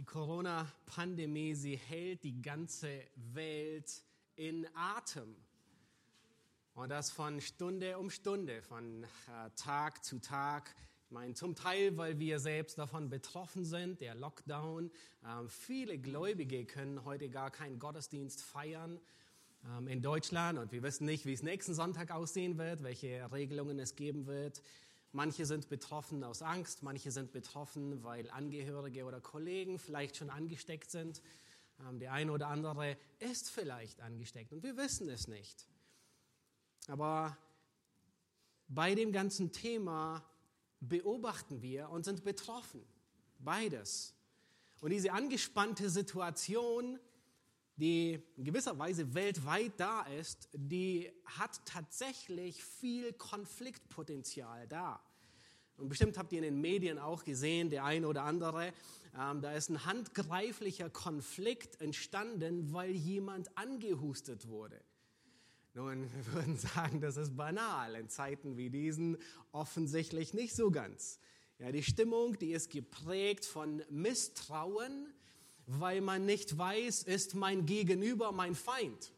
Die Corona-Pandemie, sie hält die ganze Welt in Atem. Und das von Stunde um Stunde, von äh, Tag zu Tag. Ich meine, zum Teil, weil wir selbst davon betroffen sind, der Lockdown. Ähm, viele Gläubige können heute gar keinen Gottesdienst feiern ähm, in Deutschland und wir wissen nicht, wie es nächsten Sonntag aussehen wird, welche Regelungen es geben wird. Manche sind betroffen aus Angst, manche sind betroffen, weil Angehörige oder Kollegen vielleicht schon angesteckt sind. Ähm, der eine oder andere ist vielleicht angesteckt und wir wissen es nicht. Aber bei dem ganzen Thema beobachten wir und sind betroffen. Beides. Und diese angespannte Situation, die in gewisser Weise weltweit da ist, die hat tatsächlich viel Konfliktpotenzial da. Und bestimmt habt ihr in den Medien auch gesehen, der eine oder andere, ähm, da ist ein handgreiflicher Konflikt entstanden, weil jemand angehustet wurde. Nun, wir würden sagen, das ist banal. In Zeiten wie diesen offensichtlich nicht so ganz. Ja, die Stimmung, die ist geprägt von Misstrauen, weil man nicht weiß, ist mein Gegenüber mein Feind?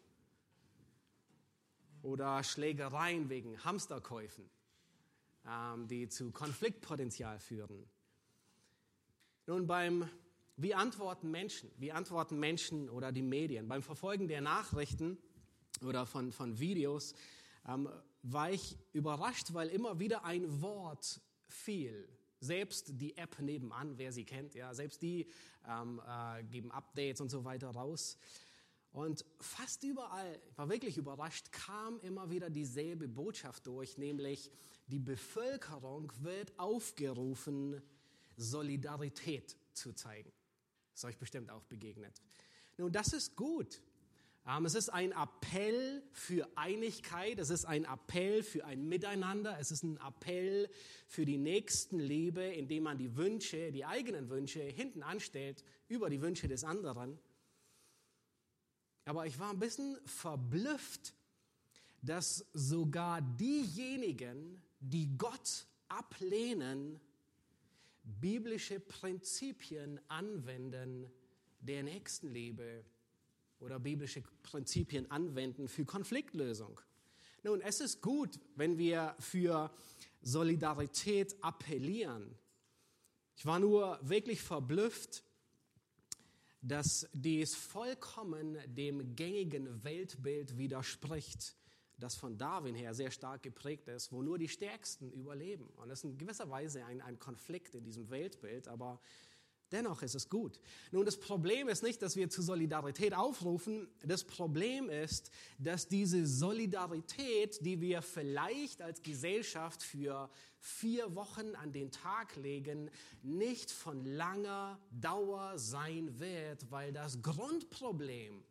Oder Schlägereien wegen Hamsterkäufen, ähm, die zu Konfliktpotenzial führen. Nun, beim, wie antworten Menschen? Wie antworten Menschen oder die Medien? Beim Verfolgen der Nachrichten oder von, von Videos ähm, war ich überrascht, weil immer wieder ein Wort fiel selbst die App nebenan, wer sie kennt, ja, selbst die ähm, äh, geben Updates und so weiter raus. Und fast überall, ich war wirklich überrascht, kam immer wieder dieselbe Botschaft durch, nämlich die Bevölkerung wird aufgerufen, Solidarität zu zeigen. Das ist euch bestimmt auch begegnet. Nun, das ist gut. Ähm, es ist ein Appell für Einigkeit, es ist ein Appell für ein Miteinander, es ist ein Appell für die Nächstenliebe, indem man die Wünsche, die eigenen Wünsche hinten anstellt über die Wünsche des anderen. Aber ich war ein bisschen verblüfft, dass sogar diejenigen, die Gott ablehnen, biblische Prinzipien anwenden der Nächstenliebe oder biblische Prinzipien anwenden für Konfliktlösung. Nun, es ist gut, wenn wir für Solidarität appellieren. Ich war nur wirklich verblüfft, dass dies vollkommen dem gängigen Weltbild widerspricht, das von Darwin her sehr stark geprägt ist, wo nur die Stärksten überleben. Und das ist in gewisser Weise ein, ein Konflikt in diesem Weltbild, aber Dennoch ist es gut. Nun, das Problem ist nicht, dass wir zu Solidarität aufrufen. Das Problem ist, dass diese Solidarität, die wir vielleicht als Gesellschaft für vier Wochen an den Tag legen, nicht von langer Dauer sein wird, weil das Grundproblem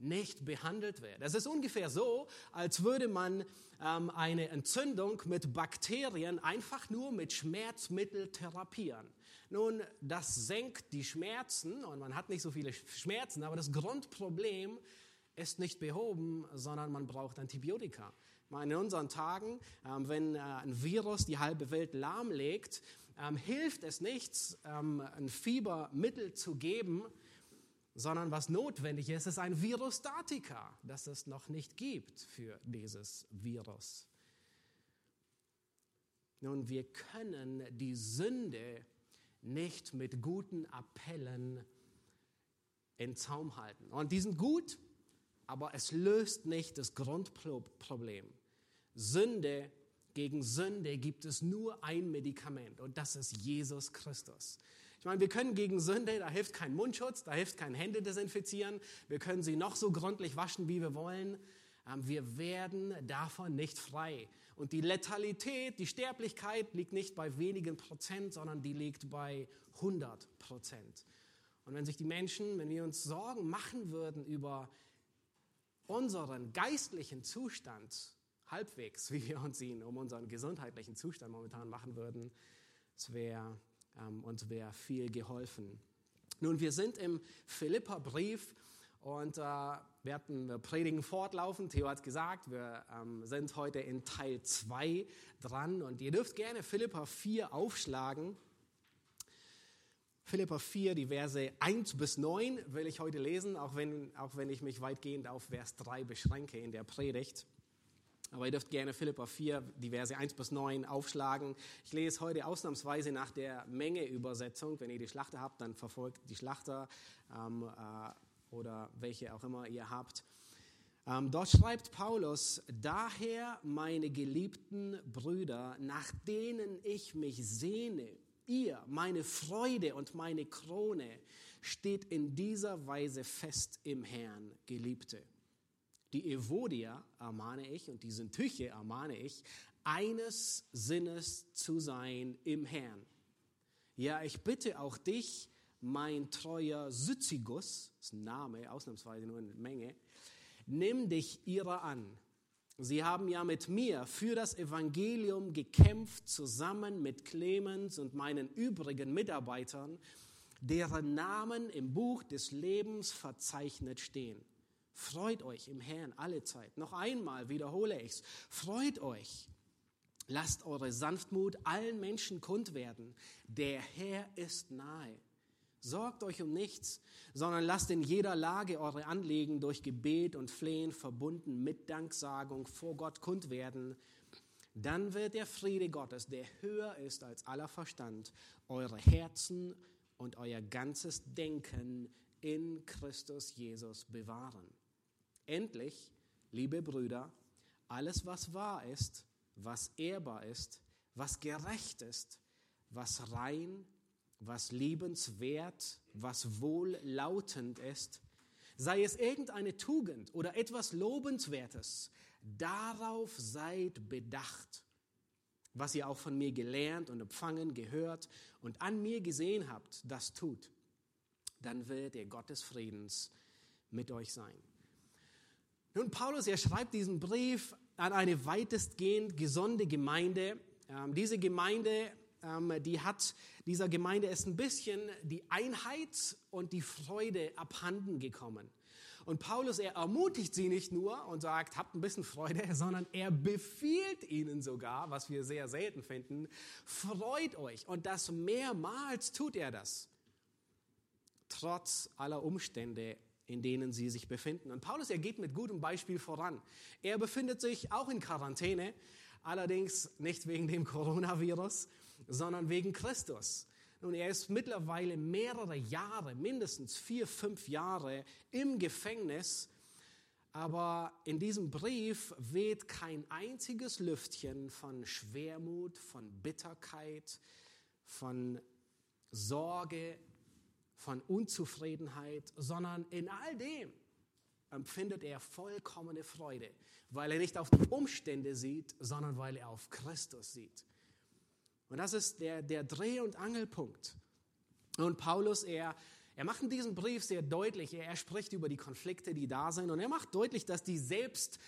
nicht behandelt wird. Es ist ungefähr so, als würde man ähm, eine Entzündung mit Bakterien einfach nur mit Schmerzmittel therapieren. Nun, das senkt die Schmerzen und man hat nicht so viele Schmerzen, aber das Grundproblem ist nicht behoben, sondern man braucht Antibiotika. In unseren Tagen, ähm, wenn äh, ein Virus die halbe Welt lahmlegt, ähm, hilft es nichts, ähm, ein Fiebermittel zu geben, sondern was notwendig ist, ist ein Virostatika, das es noch nicht gibt für dieses Virus. Nun, wir können die Sünde nicht mit guten Appellen in Zaum halten. Und die sind gut, aber es löst nicht das Grundproblem. Sünde gegen Sünde gibt es nur ein Medikament und das ist Jesus Christus. Ich meine, wir können gegen Sünde, da hilft kein Mundschutz, da hilft kein Hände desinfizieren, wir können sie noch so gründlich waschen, wie wir wollen. Ähm, wir werden davon nicht frei. Und die Letalität, die Sterblichkeit liegt nicht bei wenigen Prozent, sondern die liegt bei 100 Prozent. Und wenn sich die Menschen, wenn wir uns Sorgen machen würden über unseren geistlichen Zustand, halbwegs, wie wir uns ihn um unseren gesundheitlichen Zustand momentan machen würden, es wäre ähm, uns wäre viel geholfen. Nun, wir sind im Philippa-Brief und äh, wir hatten wir predigen fortlaufen. Theo hat gesagt, wir ähm, sind heute in Teil 2 dran und ihr dürft gerne Philippa 4 aufschlagen. Philippa 4, die Verse 1 bis 9 will ich heute lesen, auch wenn, auch wenn ich mich weitgehend auf Vers 3 beschränke in der Predigt. Aber ihr dürft gerne Philippa 4, die Verse 1 bis 9 aufschlagen. Ich lese heute ausnahmsweise nach der Menge-Übersetzung. Wenn ihr die Schlachter habt, dann verfolgt die Schlachter ähm, äh, oder welche auch immer ihr habt. Ähm, dort schreibt Paulus, daher meine geliebten Brüder, nach denen ich mich sehne, ihr, meine Freude und meine Krone, steht in dieser Weise fest im Herrn, Geliebte. Die Evodia ermahne ich und die Syntyche ermahne ich, eines Sinnes zu sein im Herrn. Ja, ich bitte auch dich, mein treuer Syzigus, das ist ein Name, ausnahmsweise nur eine Menge, nimm dich ihrer an Sie haben ja mit mir für das Evangelium gekämpft, zusammen mit Clemens und meinen übrigen Mitarbeitern, deren Namen im Buch des Lebens verzeichnet stehen. Freut euch im Herrn alle Zeit. Noch einmal wiederhole ich's. Freut euch. Lasst eure Sanftmut allen Menschen kund werden. Der Herr ist nahe. Sorgt euch um nichts, sondern lasst in jeder Lage eure Anliegen durch Gebet und Flehen verbunden mit Danksagung vor Gott kund werden. Dann wird der Friede Gottes, der höher ist als aller Verstand, eure Herzen und euer ganzes Denken in Christus Jesus bewahren. Endlich, liebe Brüder, alles, was wahr ist, was ehrbar ist, was gerecht ist, was rein, was liebenswert, was wohllautend ist, sei es irgendeine Tugend oder etwas Lobenswertes, darauf seid bedacht. Was ihr auch von mir gelernt und empfangen, gehört und an mir gesehen habt, das tut. Dann wird der Gott des Friedens mit euch sein. Nun, Paulus, er schreibt diesen Brief an eine weitestgehend gesunde Gemeinde. Ähm, diese Gemeinde die hat dieser Gemeinde ist ein bisschen die Einheit und die Freude abhanden gekommen. Und Paulus, er ermutigt sie nicht nur und sagt, habt ein bisschen Freude, sondern er befiehlt ihnen sogar, was wir sehr selten finden, freut euch. Und das mehrmals tut er das. Trotz aller Umstände, in denen sie sich befinden. Und Paulus, er geht mit gutem Beispiel voran. Er befindet sich auch in Quarantäne, allerdings nicht wegen dem Coronavirus, sondern wegen Christus. Und er ist mittlerweile mehrere Jahre, mindestens vier, fünf Jahre im Gefängnis. Aber in diesem Brief weht kein einziges Lüftchen von Schwermut, von Bitterkeit, von Sorge, von Unzufriedenheit, sondern in all dem empfindet er vollkommene Freude, weil er nicht auf die Umstände sieht, sondern weil er auf Christus sieht. Und das ist der, der Dreh- und Angelpunkt. Und Paulus, er, er macht in diesem Brief sehr deutlich, er, er spricht über die Konflikte, die da sind, und er macht deutlich, dass die Selbstsucht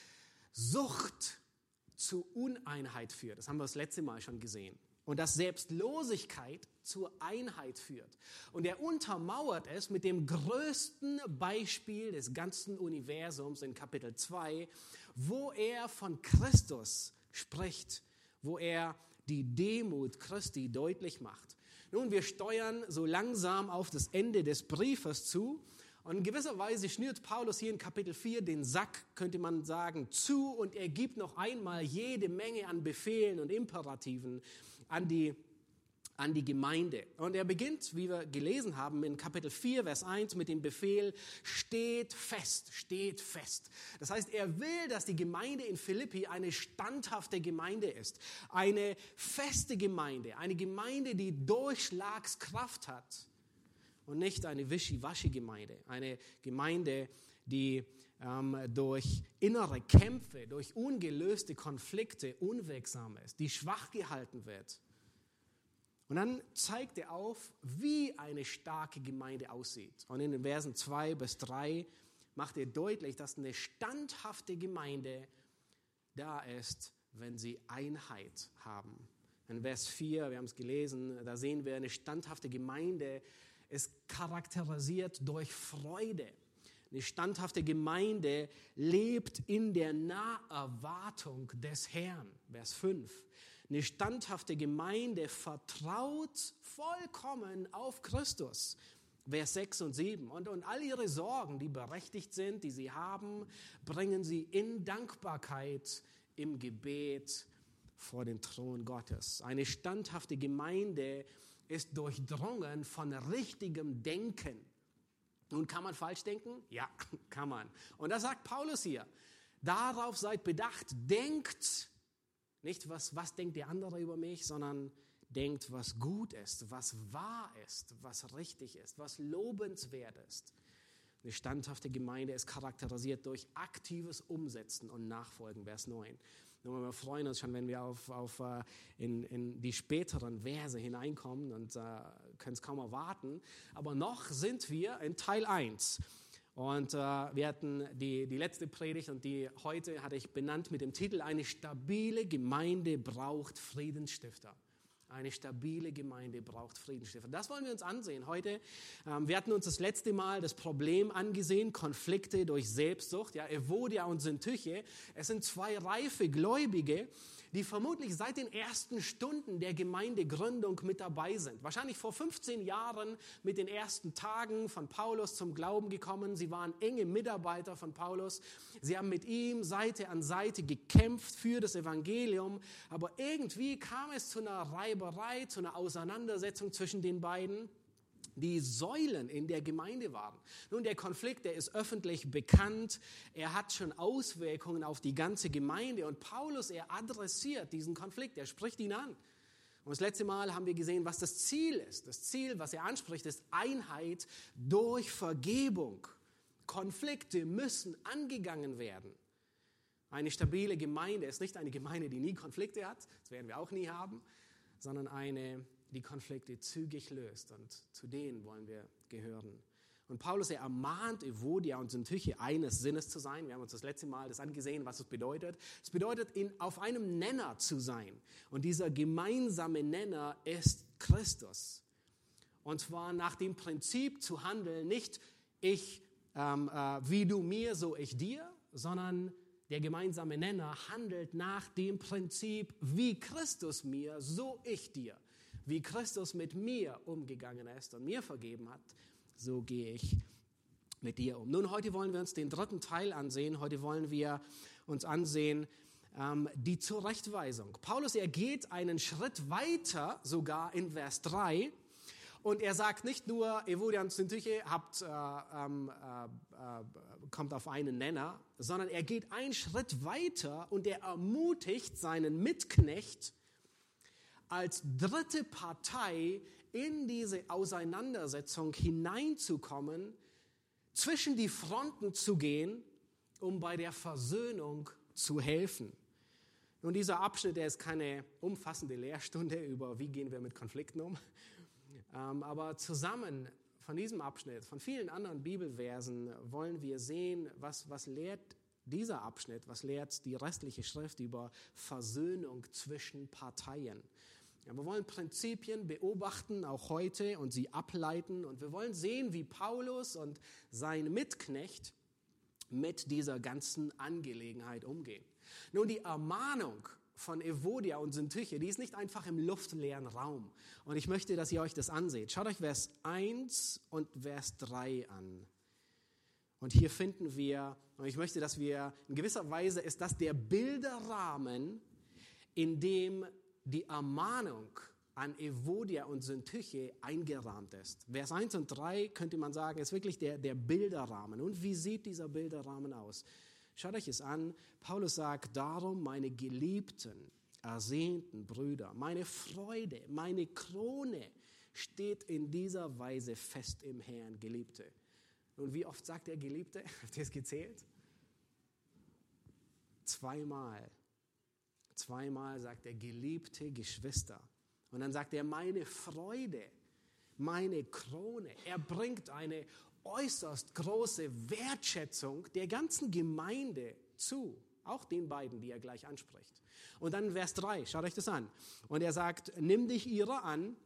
zu Uneinheit führt. Das haben wir das letzte Mal schon gesehen. Und dass Selbstlosigkeit zur Einheit führt. Und er untermauert es mit dem größten Beispiel des ganzen Universums in Kapitel 2, wo er von Christus spricht, wo er die Demut Christi deutlich macht. Nun, wir steuern so langsam auf das Ende des Briefes zu. Und in gewisser Weise schnürt Paulus hier in Kapitel 4 den Sack, könnte man sagen, zu und er gibt noch einmal jede Menge an Befehlen und Imperativen an die an die Gemeinde. Und er beginnt, wie wir gelesen haben, in Kapitel 4, Vers 1 mit dem Befehl, steht fest, steht fest. Das heißt, er will, dass die Gemeinde in Philippi eine standhafte Gemeinde ist, eine feste Gemeinde, eine Gemeinde, die Durchschlagskraft hat und nicht eine Wischiwaschi-Gemeinde, eine Gemeinde, die ähm, durch innere Kämpfe, durch ungelöste Konflikte unwirksam ist, die schwach gehalten wird und dann zeigt er auf, wie eine starke Gemeinde aussieht. Und in den Versen 2 bis 3 macht er deutlich, dass eine standhafte Gemeinde da ist, wenn sie Einheit haben. In Vers 4, wir haben es gelesen, da sehen wir, eine standhafte Gemeinde ist charakterisiert durch Freude. Eine standhafte Gemeinde lebt in der Naherwartung des Herrn. Vers 5. Eine standhafte Gemeinde vertraut vollkommen auf Christus. Vers 6 und 7. Und, und all ihre Sorgen, die berechtigt sind, die sie haben, bringen sie in Dankbarkeit im Gebet vor den Thron Gottes. Eine standhafte Gemeinde ist durchdrungen von richtigem Denken. Nun kann man falsch denken? Ja, kann man. Und das sagt Paulus hier. Darauf seid bedacht, denkt nicht, was, was denkt der andere über mich, sondern denkt, was gut ist, was wahr ist, was richtig ist, was lobenswert ist. Eine standhafte Gemeinde ist charakterisiert durch aktives Umsetzen und Nachfolgen, Vers 9. Und wir freuen uns schon, wenn wir auf, auf äh, in, in die späteren Verse hineinkommen und äh, können es kaum erwarten. Aber noch sind wir in Teil 1. Und äh, wir hatten die, die letzte Predigt und die heute hatte ich benannt mit dem Titel Eine stabile Gemeinde braucht Friedensstifter. Eine stabile Gemeinde braucht Friedensstifter. Das wollen wir uns ansehen heute. Ähm, wir hatten uns das letzte Mal das Problem angesehen, Konflikte durch Selbstsucht, ja, Evodia und Syntyche. Es sind zwei reife Gläubige, die vermutlich seit den ersten Stunden der Gemeindegründung mit dabei sind. Wahrscheinlich vor 15 Jahren mit den ersten Tagen von Paulus zum Glauben gekommen. Sie waren enge Mitarbeiter von Paulus. Sie haben mit ihm Seite an Seite gekämpft für das Evangelium. Aber irgendwie kam es zu einer Reiberei, zu einer Auseinandersetzung zwischen den beiden die Säulen in der Gemeinde waren. Nun, der Konflikt, der ist öffentlich bekannt. Er hat schon Auswirkungen auf die ganze Gemeinde. Und Paulus, er adressiert diesen Konflikt. Er spricht ihn an. Und das letzte Mal haben wir gesehen, was das Ziel ist. Das Ziel, was er anspricht, ist Einheit durch Vergebung. Konflikte müssen angegangen werden. Eine stabile Gemeinde ist nicht eine Gemeinde, die nie Konflikte hat. Das werden wir auch nie haben, sondern eine die Konflikte zügig löst. Und zu denen wollen wir gehören. Und Paulus, er ermahnt Evodia und Syntyche eines Sinnes zu sein. Wir haben uns das letzte Mal das angesehen, was es bedeutet. Es bedeutet, in, auf einem Nenner zu sein. Und dieser gemeinsame Nenner ist Christus. Und zwar nach dem Prinzip zu handeln, nicht ich, ähm, äh, wie du mir, so ich dir, sondern der gemeinsame Nenner handelt nach dem Prinzip, wie Christus mir, so ich dir wie Christus mit mir umgegangen ist und mir vergeben hat, so gehe ich mit dir um. Nun, heute wollen wir uns den dritten Teil ansehen. Heute wollen wir uns ansehen, ähm, die Zurechtweisung. Paulus, er geht einen Schritt weiter, sogar in Vers 3. Und er sagt nicht nur, Evodia und Syntyche habt, äh, ähm, äh, äh, kommt auf einen Nenner, sondern er geht einen Schritt weiter und er ermutigt seinen Mitknecht, als dritte Partei in diese Auseinandersetzung hineinzukommen, zwischen die Fronten zu gehen, um bei der Versöhnung zu helfen. Nun, dieser Abschnitt, der ist keine umfassende Lehrstunde über, wie gehen wir mit Konflikten um. Ähm, aber zusammen von diesem Abschnitt, von vielen anderen Bibelversen, wollen wir sehen, was, was lehrt dieser Abschnitt, was lehrt die restliche Schrift über Versöhnung zwischen Parteien. Ja, wir wollen Prinzipien beobachten, auch heute, und sie ableiten. Und wir wollen sehen, wie Paulus und sein Mitknecht mit dieser ganzen Angelegenheit umgehen. Nun, die Ermahnung von Evodia und Syntyche, die ist nicht einfach im luftleeren Raum. Und ich möchte, dass ihr euch das anseht. Schaut euch Vers 1 und Vers 3 an. Und hier finden wir, und ich möchte, dass wir, in gewisser Weise ist das der Bilderrahmen, in dem die Ermahnung an Evodia und Syntyche eingerahmt ist. Vers 1 und 3 könnte man sagen, ist wirklich der, der Bilderrahmen. Und wie sieht dieser Bilderrahmen aus? Schaut euch es an. Paulus sagt, darum meine geliebten, ersehnten Brüder, meine Freude, meine Krone steht in dieser Weise fest im Herrn, Geliebte. Und wie oft sagt er Geliebte? Habt ihr es gezählt? Zweimal. Zweimal sagt er, geliebte Geschwister. Und dann sagt er, meine Freude, meine Krone. Er bringt eine äußerst große Wertschätzung der ganzen Gemeinde zu. Auch den beiden, die er gleich anspricht. Und dann Vers 3, schaut euch das an. Und er sagt, nimm dich ihrer an,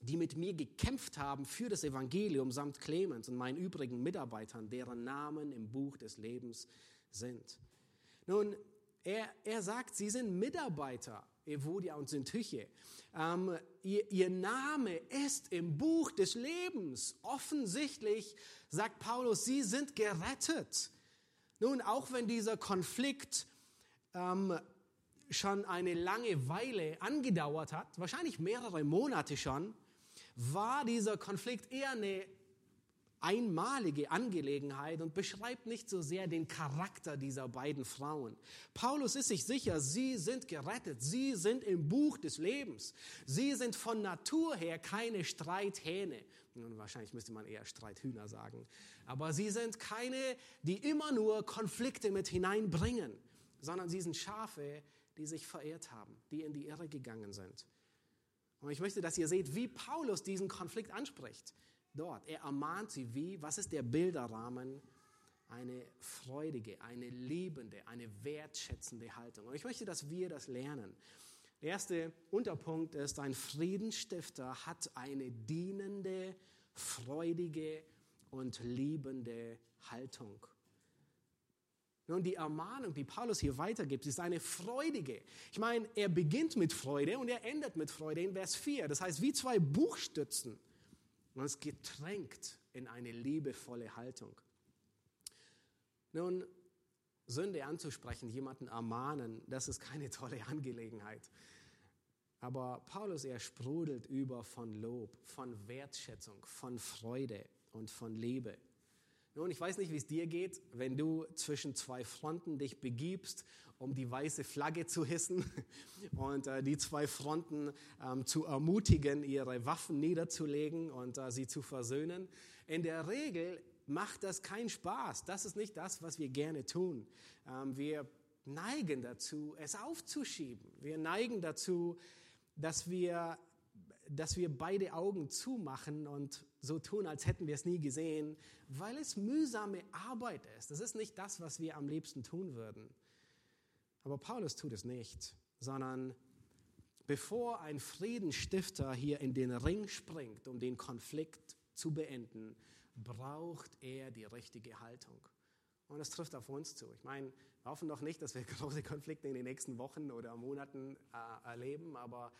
die mit mir gekämpft haben für das Evangelium samt Clemens und meinen übrigen Mitarbeitern, deren Namen im Buch des Lebens sind. Nun, er, er sagt, sie sind Mitarbeiter Evodia und Syntyche. Ähm, ihr, ihr Name ist im Buch des Lebens. Offensichtlich sagt Paulus, sie sind gerettet. Nun, auch wenn dieser Konflikt ähm, schon eine lange Weile angedauert hat, wahrscheinlich mehrere Monate schon, war dieser Konflikt eher eine einmalige Angelegenheit und beschreibt nicht so sehr den Charakter dieser beiden Frauen. Paulus ist sich sicher, sie sind gerettet, sie sind im Buch des Lebens, sie sind von Natur her keine Streithähne. Nun, wahrscheinlich müsste man eher Streithühner sagen. Aber sie sind keine, die immer nur Konflikte mit hineinbringen, sondern sie sind Schafe, die sich verehrt haben, die in die Irre gegangen sind. Und ich möchte, dass ihr seht, wie Paulus diesen Konflikt anspricht. Dort, er ermahnt sie wie, was ist der Bilderrahmen? Eine freudige, eine liebende, eine wertschätzende Haltung. Und ich möchte, dass wir das lernen. Der erste Unterpunkt ist, ein Friedensstifter hat eine dienende, freudige und liebende Haltung. Nun, die Ermahnung, die Paulus hier weitergibt, ist eine freudige. Ich meine, er beginnt mit Freude und er endet mit Freude in Vers 4. Das heißt, wie zwei Buchstützen. Und es getränkt in eine liebevolle Haltung. Nun, Sünde anzusprechen, jemanden ermahnen, das ist keine tolle Angelegenheit. Aber Paulus, er sprudelt über von Lob, von Wertschätzung, von Freude und von Liebe. Nun, ich weiß nicht, wie es dir geht, wenn du zwischen zwei Fronten dich begibst, um die weiße Flagge zu hissen und äh, die zwei Fronten ähm, zu ermutigen, ihre Waffen niederzulegen und äh, sie zu versöhnen. In der Regel macht das keinen Spaß. Das ist nicht das, was wir gerne tun. Ähm, wir neigen dazu, es aufzuschieben. Wir neigen dazu, dass wir dass wir beide Augen zumachen und so tun, als hätten wir es nie gesehen, weil es mühsame Arbeit ist. Das ist nicht das, was wir am liebsten tun würden. Aber Paulus tut es nicht, sondern bevor ein Friedensstifter hier in den Ring springt, um den Konflikt zu beenden, braucht er die richtige Haltung. Und das trifft auf uns zu. Ich meine, wir hoffen doch nicht, dass wir große Konflikte in den nächsten Wochen oder Monaten äh, erleben, aber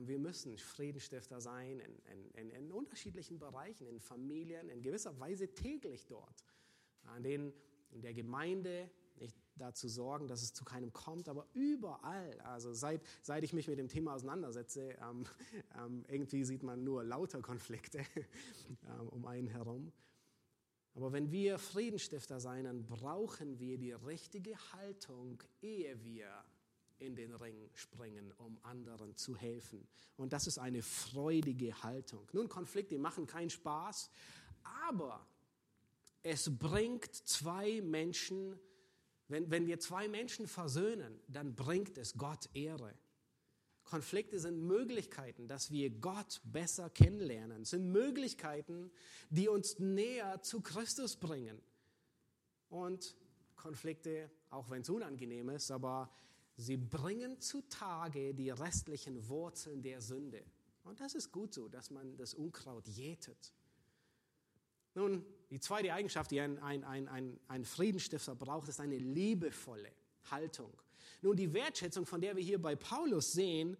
wir müssen Friedensstifter sein in, in, in, in, unterschiedlichen Bereichen, in Familien, in gewisser Weise täglich dort. An denen in der Gemeinde nicht dazu sorgen, dass es zu keinem kommt, aber überall. Also seit, seit ich mich mit dem Thema auseinandersetze, ähm, ähm, irgendwie sieht man nur lauter Konflikte ähm, um einen herum. Aber wenn wir Friedensstifter sein, dann brauchen wir die richtige Haltung, ehe wir in den Ring springen, um anderen zu helfen. Und das ist eine freudige Haltung. Nun, Konflikte machen keinen Spaß, aber es bringt zwei Menschen, wenn, wenn wir zwei Menschen versöhnen, dann bringt es Gott Ehre. Konflikte sind Möglichkeiten, dass wir Gott besser kennenlernen, sind Möglichkeiten, die uns näher zu Christus bringen. Und Konflikte, auch wenn es unangenehm ist, aber Sie bringen zutage die restlichen Wurzeln der Sünde. Und das ist gut so, dass man das Unkraut jätet. Nun, die zweite Eigenschaft, die ein, ein, ein, ein Friedensstifter braucht, ist eine liebevolle Haltung. Nun, die Wertschätzung, von der wir hier bei Paulus sehen,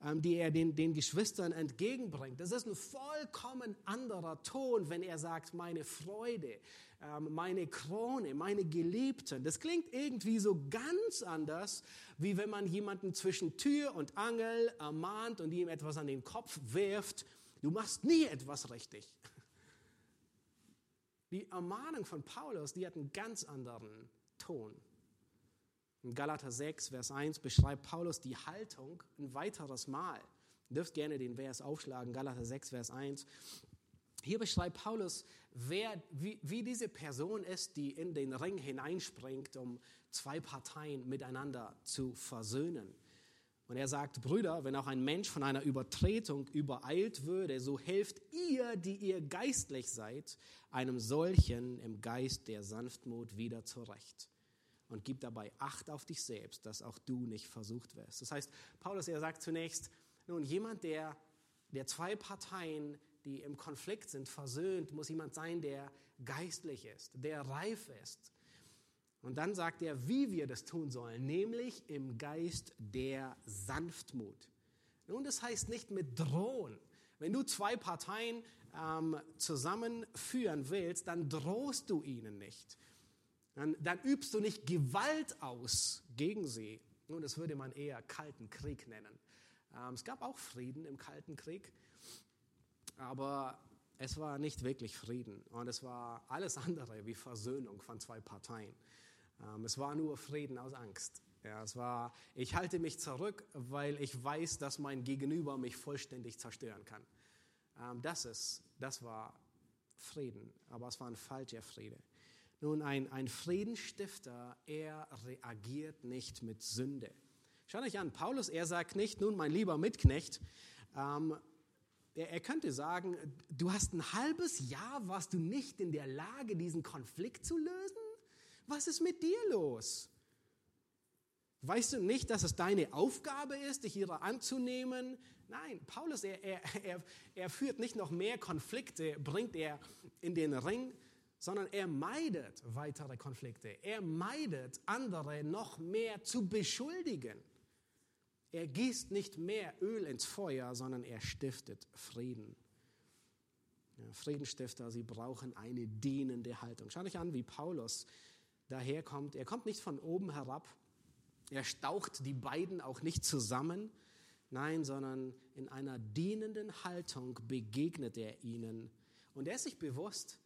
die er den, den Geschwistern entgegenbringt. Das ist ein vollkommen anderer Ton, wenn er sagt, meine Freude, ähm, meine Krone, meine Geliebten. Das klingt irgendwie so ganz anders, wie wenn man jemanden zwischen Tür und Angel ermahnt und ihm etwas an den Kopf wirft. Du machst nie etwas richtig. Die Ermahnung von Paulus, die hat einen ganz anderen Ton. In Galater 6, Vers 1 beschreibt Paulus die Haltung ein weiteres Mal. Ihr dürft gerne den Vers aufschlagen, Galater 6, Vers 1. Hier beschreibt Paulus, wer, wie, wie diese Person ist, die in den Ring hineinspringt, um zwei Parteien miteinander zu versöhnen. Und er sagt, Brüder, wenn auch ein Mensch von einer Übertretung übereilt würde, so helft ihr, die ihr geistlich seid, einem solchen im Geist der Sanftmut wieder zurecht und gib dabei Acht auf dich selbst, dass auch du nicht versucht wirst. Das heißt, Paulus, er sagt zunächst, nun, jemand, der, der zwei Parteien, die im Konflikt sind, versöhnt, muss jemand sein, der geistlich ist, der reif ist. Und dann sagt er, wie wir das tun sollen, nämlich im Geist der Sanftmut. Nun, das heißt nicht mit Drohen. Wenn du zwei Parteien ähm, zusammenführen willst, dann drohst du ihnen nicht. Dann, dann übst du nicht Gewalt aus gegen sie. Nun, das würde man eher Kalten Krieg nennen. Ähm, es gab auch Frieden im Kalten Krieg, aber es war nicht wirklich Frieden und es war alles andere wie Versöhnung von zwei Parteien. Ähm, es war nur Frieden aus Angst. Ja, es war, ich halte mich zurück, weil ich weiß, dass mein Gegenüber mich vollständig zerstören kann. Ähm, das ist, das war Frieden, aber es war ein falscher Friede. Nun, ein, ein Friedensstifter, er reagiert nicht mit Sünde. Schaut euch an, Paulus, er sagt nicht, nun, mein lieber Mitknecht, ähm, er, er könnte sagen, du hast ein halbes Jahr, warst du nicht in der Lage, diesen Konflikt zu lösen? Was ist mit dir los? Weißt du nicht, dass es deine Aufgabe ist, dich ihrer anzunehmen? Nein, Paulus, er, er, er, er führt nicht noch mehr Konflikte, bringt er in den Ring, sondern er meidet weitere Konflikte. Er meidet andere noch mehr zu beschuldigen. Er gießt nicht mehr Öl ins Feuer, sondern er stiftet Frieden. Ja, Friedensstifter, sie brauchen eine dienende Haltung. Schau dich an, wie Paulus daherkommt. Er kommt nicht von oben herab. Er staucht die beiden auch nicht zusammen. Nein, sondern in einer dienenden Haltung begegnet er ihnen. Und er ist sich bewusst,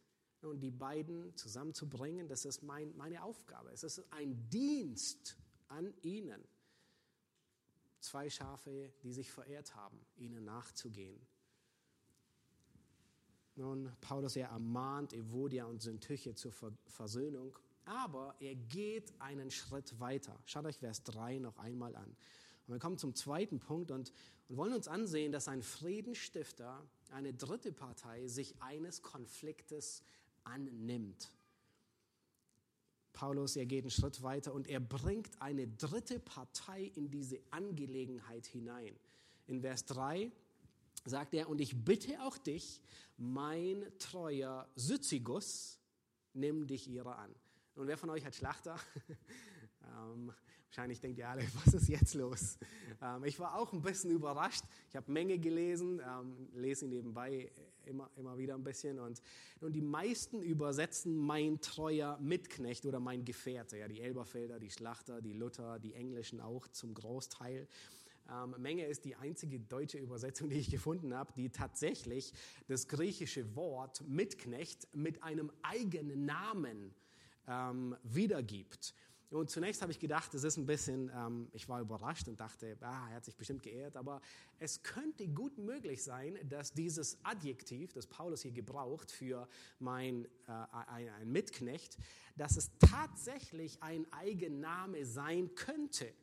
und die beiden zusammenzubringen, das ist mein, meine Aufgabe. Es ist ein Dienst an ihnen. Zwei Schafe, die sich verehrt haben, ihnen nachzugehen. Nun, Paulus, er ermahnt Evodia und Syntyche zur Versöhnung aber er geht einen Schritt weiter. Schaut euch Vers 3 noch einmal an. Und wir kommen zum zweiten Punkt und, und wollen uns ansehen, dass ein Friedensstifter, eine dritte Partei, sich eines Konfliktes annimmt. Paulus, er geht einen Schritt weiter und er bringt eine dritte Partei in diese Angelegenheit hinein. In Vers 3 sagt er, und ich bitte auch dich, mein treuer Syzigus, nimm dich ihrer an. Und wer von euch hat Schlachter? ähm, wahrscheinlich denkt ihr alle, was ist jetzt los? Ähm, ich war auch ein bisschen überrascht. Ich habe Menge gelesen, ähm, lese ihn nebenbei immer, immer wieder ein bisschen. Und, und die meisten übersetzen mein treuer Mitknecht oder mein Gefährte. Ja, die Elberfelder, die Schlachter, die Luther, die Englischen auch zum Großteil. Ähm, Menge ist die einzige deutsche Übersetzung, die ich gefunden habe, die tatsächlich das griechische Wort Mitknecht mit einem eigenen Namen ähm, wiedergibt. Und zunächst habe ich gedacht, es ist ein bisschen, ähm, ich war überrascht und dachte, ah, er hat sich bestimmt geehrt, aber es könnte gut möglich sein, dass dieses Adjektiv, das Paulus hier gebraucht für mein äh, ein, ein Mitknecht, dass es tatsächlich ein Eigenname sein könnte.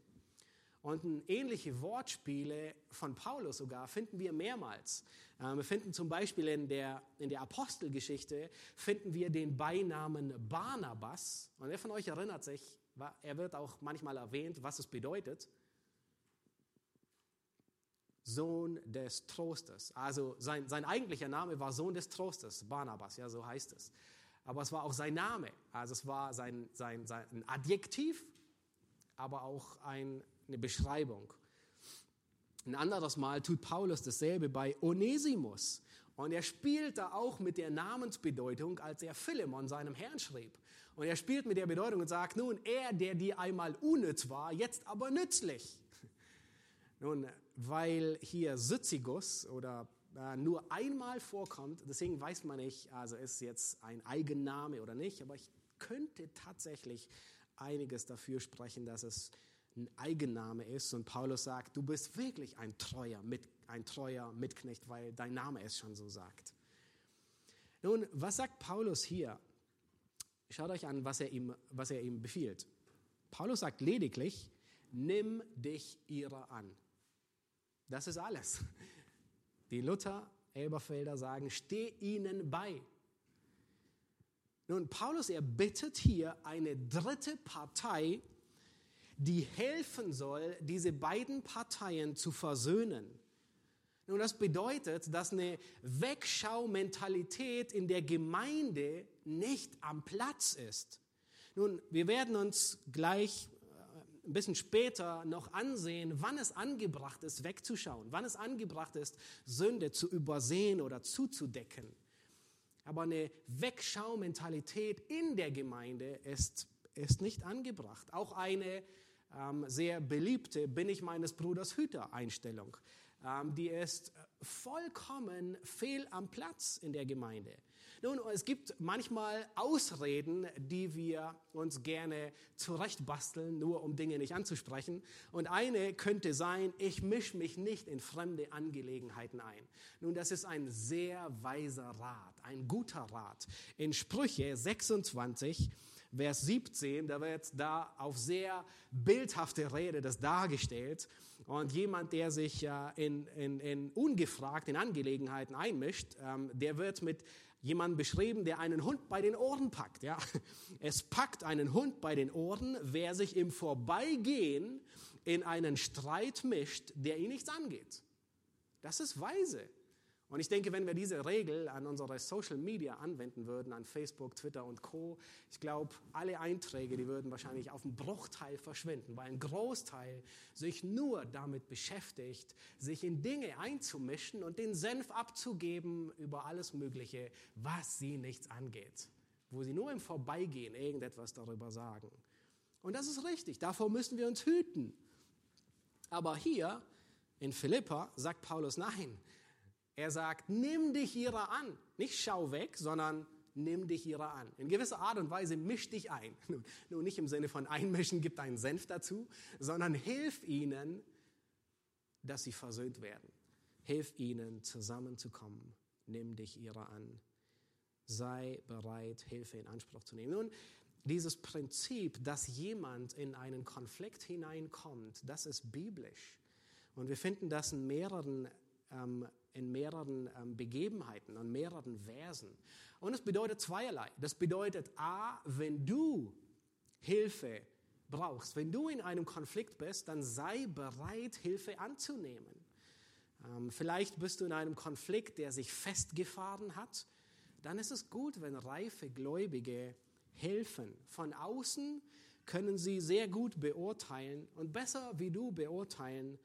Und ähnliche Wortspiele von Paulus sogar finden wir mehrmals. Ähm, wir finden zum Beispiel in der, in der Apostelgeschichte, finden wir den Beinamen Barnabas. Und wer von euch erinnert sich, er wird auch manchmal erwähnt, was es bedeutet. Sohn des Trostes. Also sein, sein eigentlicher Name war Sohn des Trostes, Barnabas, ja, so heißt es. Aber es war auch sein Name. Also es war sein, sein, sein Adjektiv, aber auch ein eine Beschreibung. Ein anderes Mal tut Paulus dasselbe bei Onesimus. Und er spielt da auch mit der Namensbedeutung, als er Philemon seinem Herrn schrieb. Und er spielt mit der Bedeutung und sagt, nun, er, der dir einmal unnütz war, jetzt aber nützlich. Nun, weil hier Syzigus oder äh, nur einmal vorkommt, deswegen weiß man nicht, also ist jetzt ein Eigenname oder nicht, aber ich könnte tatsächlich einiges dafür sprechen, dass es ein Eigenname ist. Und Paulus sagt, du bist wirklich ein treuer, mit, ein treuer Mitknecht, weil dein Name es schon so sagt. Nun, was sagt Paulus hier? Schaut euch an, was er ihm, was er ihm befiehlt. Paulus sagt lediglich, nimm dich ihrer an. Das ist alles. Die Luther, Elberfelder sagen, steh ihnen bei. Nun, Paulus, er bittet hier eine dritte Partei, die helfen soll, diese beiden Parteien zu versöhnen. Nun, das bedeutet, dass eine Wegschaumentalität in der Gemeinde nicht am Platz ist. Nun, wir werden uns gleich äh, ein bisschen später noch ansehen, wann es angebracht ist, wegzuschauen, wann es angebracht ist, Sünde zu übersehen oder zuzudecken. Aber eine Wegschaumentalität in der Gemeinde ist, ist nicht angebracht. Auch eine ähm, sehr beliebte Bin ich meines Bruders Hüter Einstellung. Ähm, die ist vollkommen fehl am Platz in der Gemeinde. Nun, es gibt manchmal Ausreden, die wir uns gerne zurechtbasteln, nur um Dinge nicht anzusprechen. Und eine könnte sein, ich mische mich nicht in fremde Angelegenheiten ein. Nun, das ist ein sehr weiser Rat, ein guter Rat. In Sprüche 26, Vers 17, da wird da auf sehr bildhafte Rede das dargestellt. Und jemand, der sich in, in, in ungefragt in Angelegenheiten einmischt, ähm, der wird mit jemandem beschrieben, der einen Hund bei den Ohren packt. Ja? Es packt einen Hund bei den Ohren, wer sich im Vorbeigehen in einen Streit mischt, der ihn nichts angeht. Das ist weise. Und ich denke, wenn wir diese Regel an unsere Social Media anwenden würden, an Facebook, Twitter und Co., ich glaube, alle Einträge, die würden wahrscheinlich auf einen Bruchteil verschwinden, weil ein Großteil sich nur damit beschäftigt, sich in Dinge einzumischen und den Senf abzugeben über alles Mögliche, was sie nichts angeht, wo sie nur im Vorbeigehen irgendetwas darüber sagen. Und das ist richtig, davor müssen wir uns hüten. Aber hier in Philippa sagt Paulus, nein, er sagt, nimm dich ihrer an. Nicht schau weg, sondern nimm dich ihrer an. In gewisser Art und Weise misch dich ein. Nun, nicht im Sinne von einmischen, gib deinen Senf dazu, sondern hilf ihnen, dass sie versöhnt werden. Hilf ihnen, zusammenzukommen. Nimm dich ihrer an. Sei bereit, Hilfe in Anspruch zu nehmen. Nun, dieses Prinzip, dass jemand in einen Konflikt hineinkommt, das ist biblisch. Und wir finden das in mehreren ähm, in mehreren ähm, Begebenheiten und mehreren Versen. Und es bedeutet zweierlei. Das bedeutet, a, wenn du Hilfe brauchst, wenn du in einem Konflikt bist, dann sei bereit, Hilfe anzunehmen. Ähm, vielleicht bist du in einem Konflikt, der sich festgefahren hat. Dann ist es gut, wenn reife Gläubige helfen. Von außen können sie sehr gut beurteilen und besser wie du beurteilen,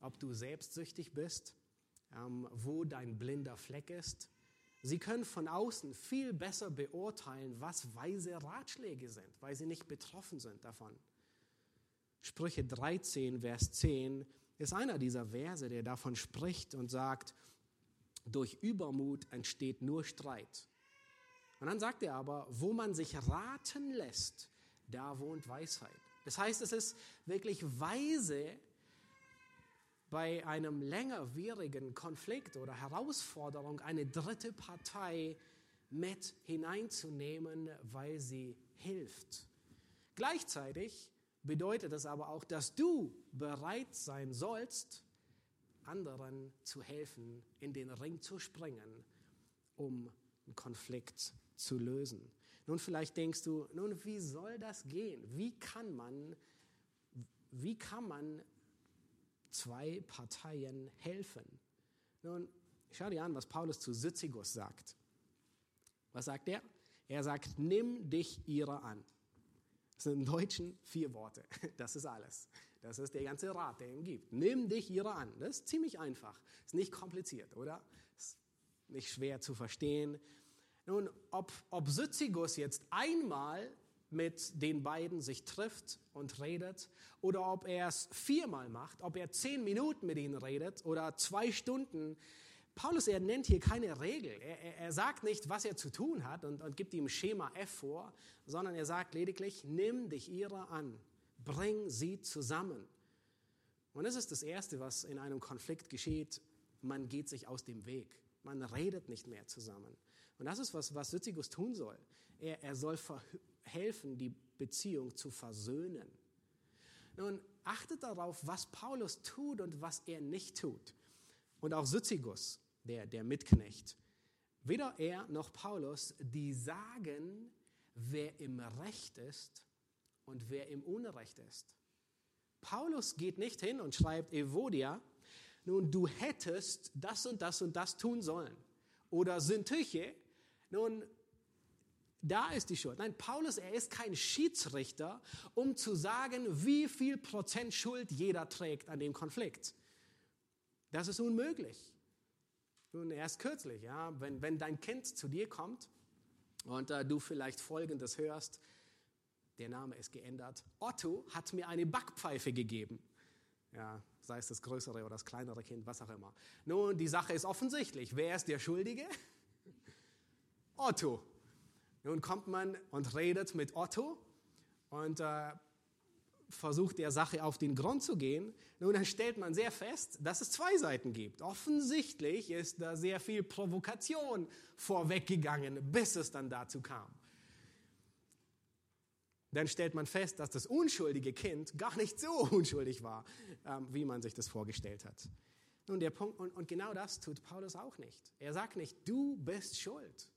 ob du selbstsüchtig bist wo dein blinder Fleck ist. Sie können von außen viel besser beurteilen, was weise Ratschläge sind, weil sie nicht betroffen sind davon. Sprüche 13, Vers 10 ist einer dieser Verse, der davon spricht und sagt, durch Übermut entsteht nur Streit. Und dann sagt er aber, wo man sich raten lässt, da wohnt Weisheit. Das heißt, es ist wirklich weise, bei einem längerwierigen Konflikt oder Herausforderung eine dritte Partei mit hineinzunehmen, weil sie hilft. Gleichzeitig bedeutet es aber auch, dass du bereit sein sollst, anderen zu helfen, in den Ring zu springen, um einen Konflikt zu lösen. Nun, vielleicht denkst du, nun, wie soll das gehen? Wie kann man, wie kann man zwei Parteien helfen. Nun, schau dir an, was Paulus zu Sitzigus sagt. Was sagt er? Er sagt, nimm dich ihrer an. Das sind im Deutschen vier Worte. Das ist alles. Das ist der ganze Rat, der ihm gibt. Nimm dich ihrer an. Das ist ziemlich einfach. Ist nicht kompliziert, oder? Ist nicht schwer zu verstehen. Nun, ob, ob Sützigus jetzt einmal mit den beiden sich trifft und redet oder ob er es viermal macht, ob er zehn Minuten mit ihnen redet oder zwei Stunden. Paulus, er nennt hier keine Regel. Er, er, er sagt nicht, was er zu tun hat und, und gibt ihm Schema F vor, sondern er sagt lediglich, nimm dich ihrer an, bring sie zusammen. Und das ist das Erste, was in einem Konflikt geschieht. Man geht sich aus dem Weg. Man redet nicht mehr zusammen. Und das ist, was, was Sützigus tun soll. Er, er soll helfen, die Beziehung zu versöhnen. Nun, achtet darauf, was Paulus tut und was er nicht tut. Und auch Syzigus, der, der Mitknecht. Weder er noch Paulus, die sagen, wer im Recht ist und wer im Unrecht ist. Paulus geht nicht hin und schreibt Evodia, nun, du hättest das und das und das tun sollen. Oder Syntyche, nun, da ist die Schuld. Nein, Paulus, er ist kein Schiedsrichter, um zu sagen, wie viel Prozent Schuld jeder trägt an dem Konflikt. Das ist unmöglich. Nun, erst kürzlich, ja, wenn, wenn dein Kind zu dir kommt und äh, du vielleicht Folgendes hörst, der Name ist geändert. Otto hat mir eine Backpfeife gegeben. Ja, sei es das größere oder das kleinere Kind, was auch immer. Nun, die Sache ist offensichtlich. Wer ist der Schuldige? Otto. Nun kommt man und redet mit Otto und äh, versucht der Sache auf den Grund zu gehen. Nun, dann stellt man sehr fest, dass es zwei Seiten gibt. Offensichtlich ist da sehr viel Provokation vorweggegangen, bis es dann dazu kam. Dann stellt man fest, dass das unschuldige Kind gar nicht so unschuldig war, ähm, wie man sich das vorgestellt hat. Nun, der Punkt, und, und genau das tut Paulus auch nicht. Er sagt nicht, du bist schuld.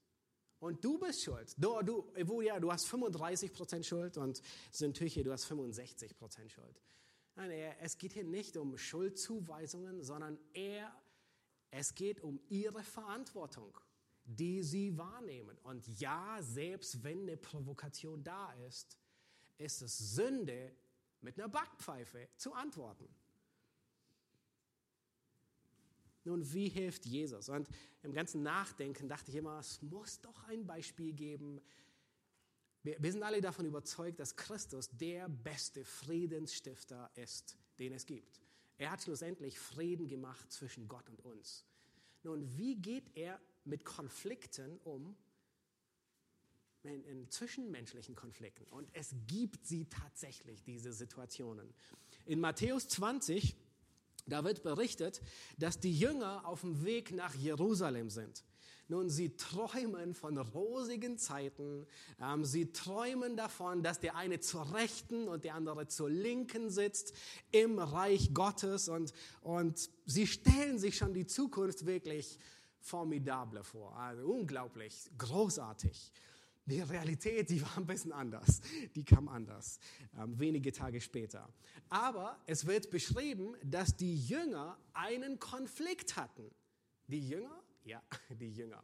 Und du bist schuld. Du, du, Evodia, du hast 35% Schuld und Sintüche, du hast 65% Schuld. Nein, es geht hier nicht um Schuldzuweisungen, sondern er, es geht um ihre Verantwortung, die sie wahrnehmen. Und ja, selbst wenn eine Provokation da ist, ist es Sünde, mit einer Backpfeife zu antworten. Nun, wie hilft Jesus? Und im ganzen Nachdenken dachte ich immer, es muss doch ein Beispiel geben. Wir, wir sind alle davon überzeugt, dass Christus der beste Friedensstifter ist, den es gibt. Er hat schlussendlich Frieden gemacht zwischen Gott und uns. Nun, wie geht er mit Konflikten um, in, in, zwischenmenschlichen Konflikten? Und es gibt sie tatsächlich, diese Situationen. In Matthäus 20 da wird berichtet, dass die Jünger auf dem Weg nach Jerusalem sind. Nun, sie träumen von rosigen Zeiten. Ähm, sie träumen davon, dass der eine zur Rechten und der andere zur Linken sitzt im Reich Gottes. Und, und sie stellen sich schon die Zukunft wirklich formidable vor. Also unglaublich, großartig. Die Realität, die war ein bisschen anders. Die kam anders, ähm, wenige Tage später. Aber es wird beschrieben, dass die Jünger einen Konflikt hatten. Die Jünger? Ja, die Jünger.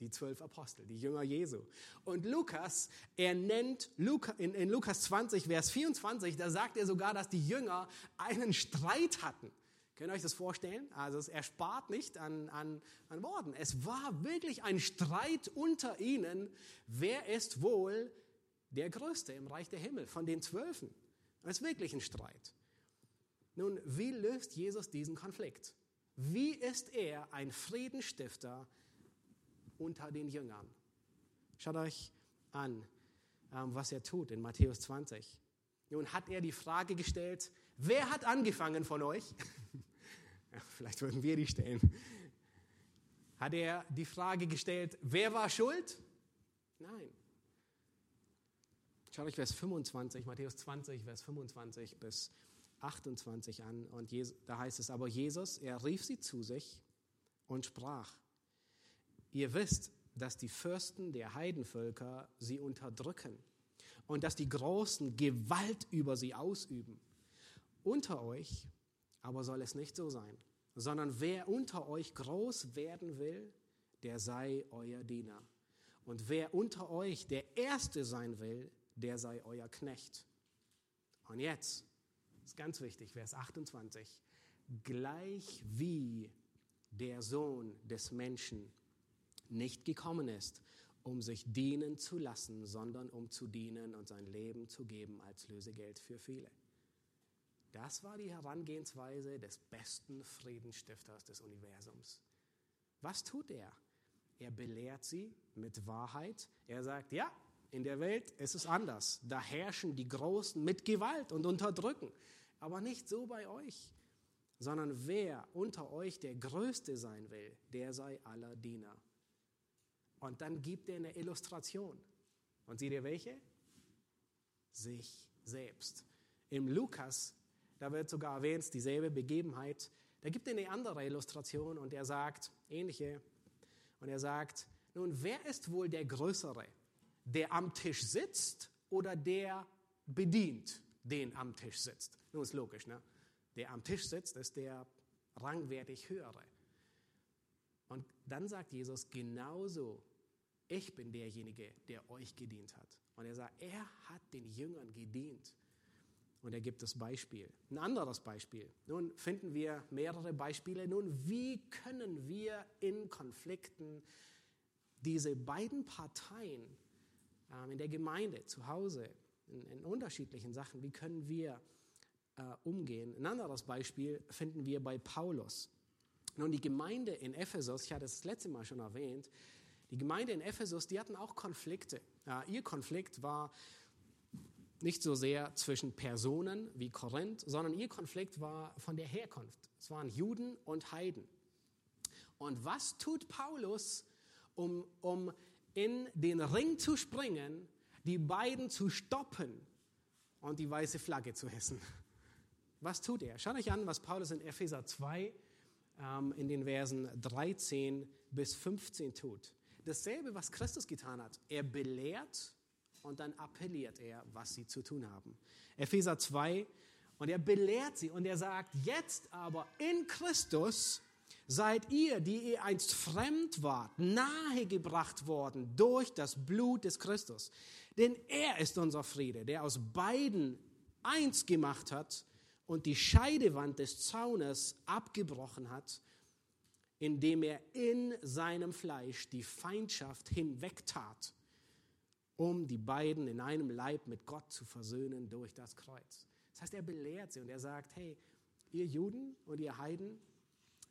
Die zwölf Apostel, die Jünger Jesu. Und Lukas, er nennt Luca, in, in Lukas 20, Vers 24, da sagt er sogar, dass die Jünger einen Streit hatten. Könnt ihr euch das vorstellen? Also es erspart nicht an, an, an Worten. Es war wirklich ein Streit unter ihnen. Wer ist wohl der Größte im Reich der Himmel von den Zwölfen? Es ist wirklich ein Streit. Nun, wie löst Jesus diesen Konflikt? Wie ist er ein Friedensstifter unter den Jüngern? Schaut euch an, ähm, was er tut in Matthäus 20. Nun hat er die Frage gestellt, wer hat angefangen von euch? Vielleicht würden wir die stellen. Hat er die Frage gestellt, wer war schuld? Nein. Schaut euch Vers 25, Matthäus 20, Vers 25 bis 28 an. Und da heißt es aber, Jesus, er rief sie zu sich und sprach, ihr wisst, dass die Fürsten der Heidenvölker sie unterdrücken und dass die Großen Gewalt über sie ausüben. Unter euch aber soll es nicht so sein, sondern wer unter euch groß werden will, der sei euer Diener. Und wer unter euch der Erste sein will, der sei euer Knecht. Und jetzt ist ganz wichtig, Vers 28. Gleich wie der Sohn des Menschen nicht gekommen ist, um sich dienen zu lassen, sondern um zu dienen und sein Leben zu geben als Lösegeld für viele. Das war die Herangehensweise des besten Friedensstifters des Universums. Was tut er? Er belehrt sie mit Wahrheit. Er sagt, ja, in der Welt ist es anders. Da herrschen die Großen mit Gewalt und Unterdrücken. Aber nicht so bei euch, sondern wer unter euch der Größte sein will, der sei aller Diener. Und dann gibt er eine Illustration. Und seht ihr welche? Sich selbst. Im Lukas da wird sogar erwähnt, dieselbe Begebenheit. Da gibt er eine andere Illustration und er sagt, ähnliche, und er sagt, nun, wer ist wohl der Größere? Der am Tisch sitzt oder der bedient, den am Tisch sitzt? Nun ist logisch, ne? Der am Tisch sitzt, ist der rangwertig höhere. Und dann sagt Jesus, genauso ich bin derjenige, der euch gedient hat. Und er sagt, er hat den Jüngern gedient. Und er gibt das Beispiel. Ein anderes Beispiel. Nun finden wir mehrere Beispiele. Nun, wie können wir in Konflikten diese beiden Parteien ähm, in der Gemeinde, zu Hause, in, in unterschiedlichen Sachen, wie können wir äh, umgehen? Ein anderes Beispiel finden wir bei Paulus. Nun, die Gemeinde in Ephesus, ich hatte es das letzte Mal schon erwähnt, die Gemeinde in Ephesus, die hatten auch Konflikte. Ja, ihr Konflikt war nicht so sehr zwischen Personen wie Korinth, sondern ihr Konflikt war von der Herkunft. Es waren Juden und Heiden. Und was tut Paulus, um, um in den Ring zu springen, die beiden zu stoppen und die weiße Flagge zu hissen? Was tut er? Schaut euch an, was Paulus in Epheser 2 ähm, in den Versen 13 bis 15 tut. Dasselbe, was Christus getan hat. Er belehrt und dann appelliert er, was sie zu tun haben. Epheser 2, und er belehrt sie und er sagt, jetzt aber in Christus seid ihr, die ihr einst fremd wart, nahegebracht worden durch das Blut des Christus. Denn er ist unser Friede, der aus beiden eins gemacht hat und die Scheidewand des Zaunes abgebrochen hat, indem er in seinem Fleisch die Feindschaft hinwegtat um die beiden in einem Leib mit Gott zu versöhnen durch das Kreuz. Das heißt, er belehrt sie und er sagt, hey, ihr Juden und ihr Heiden,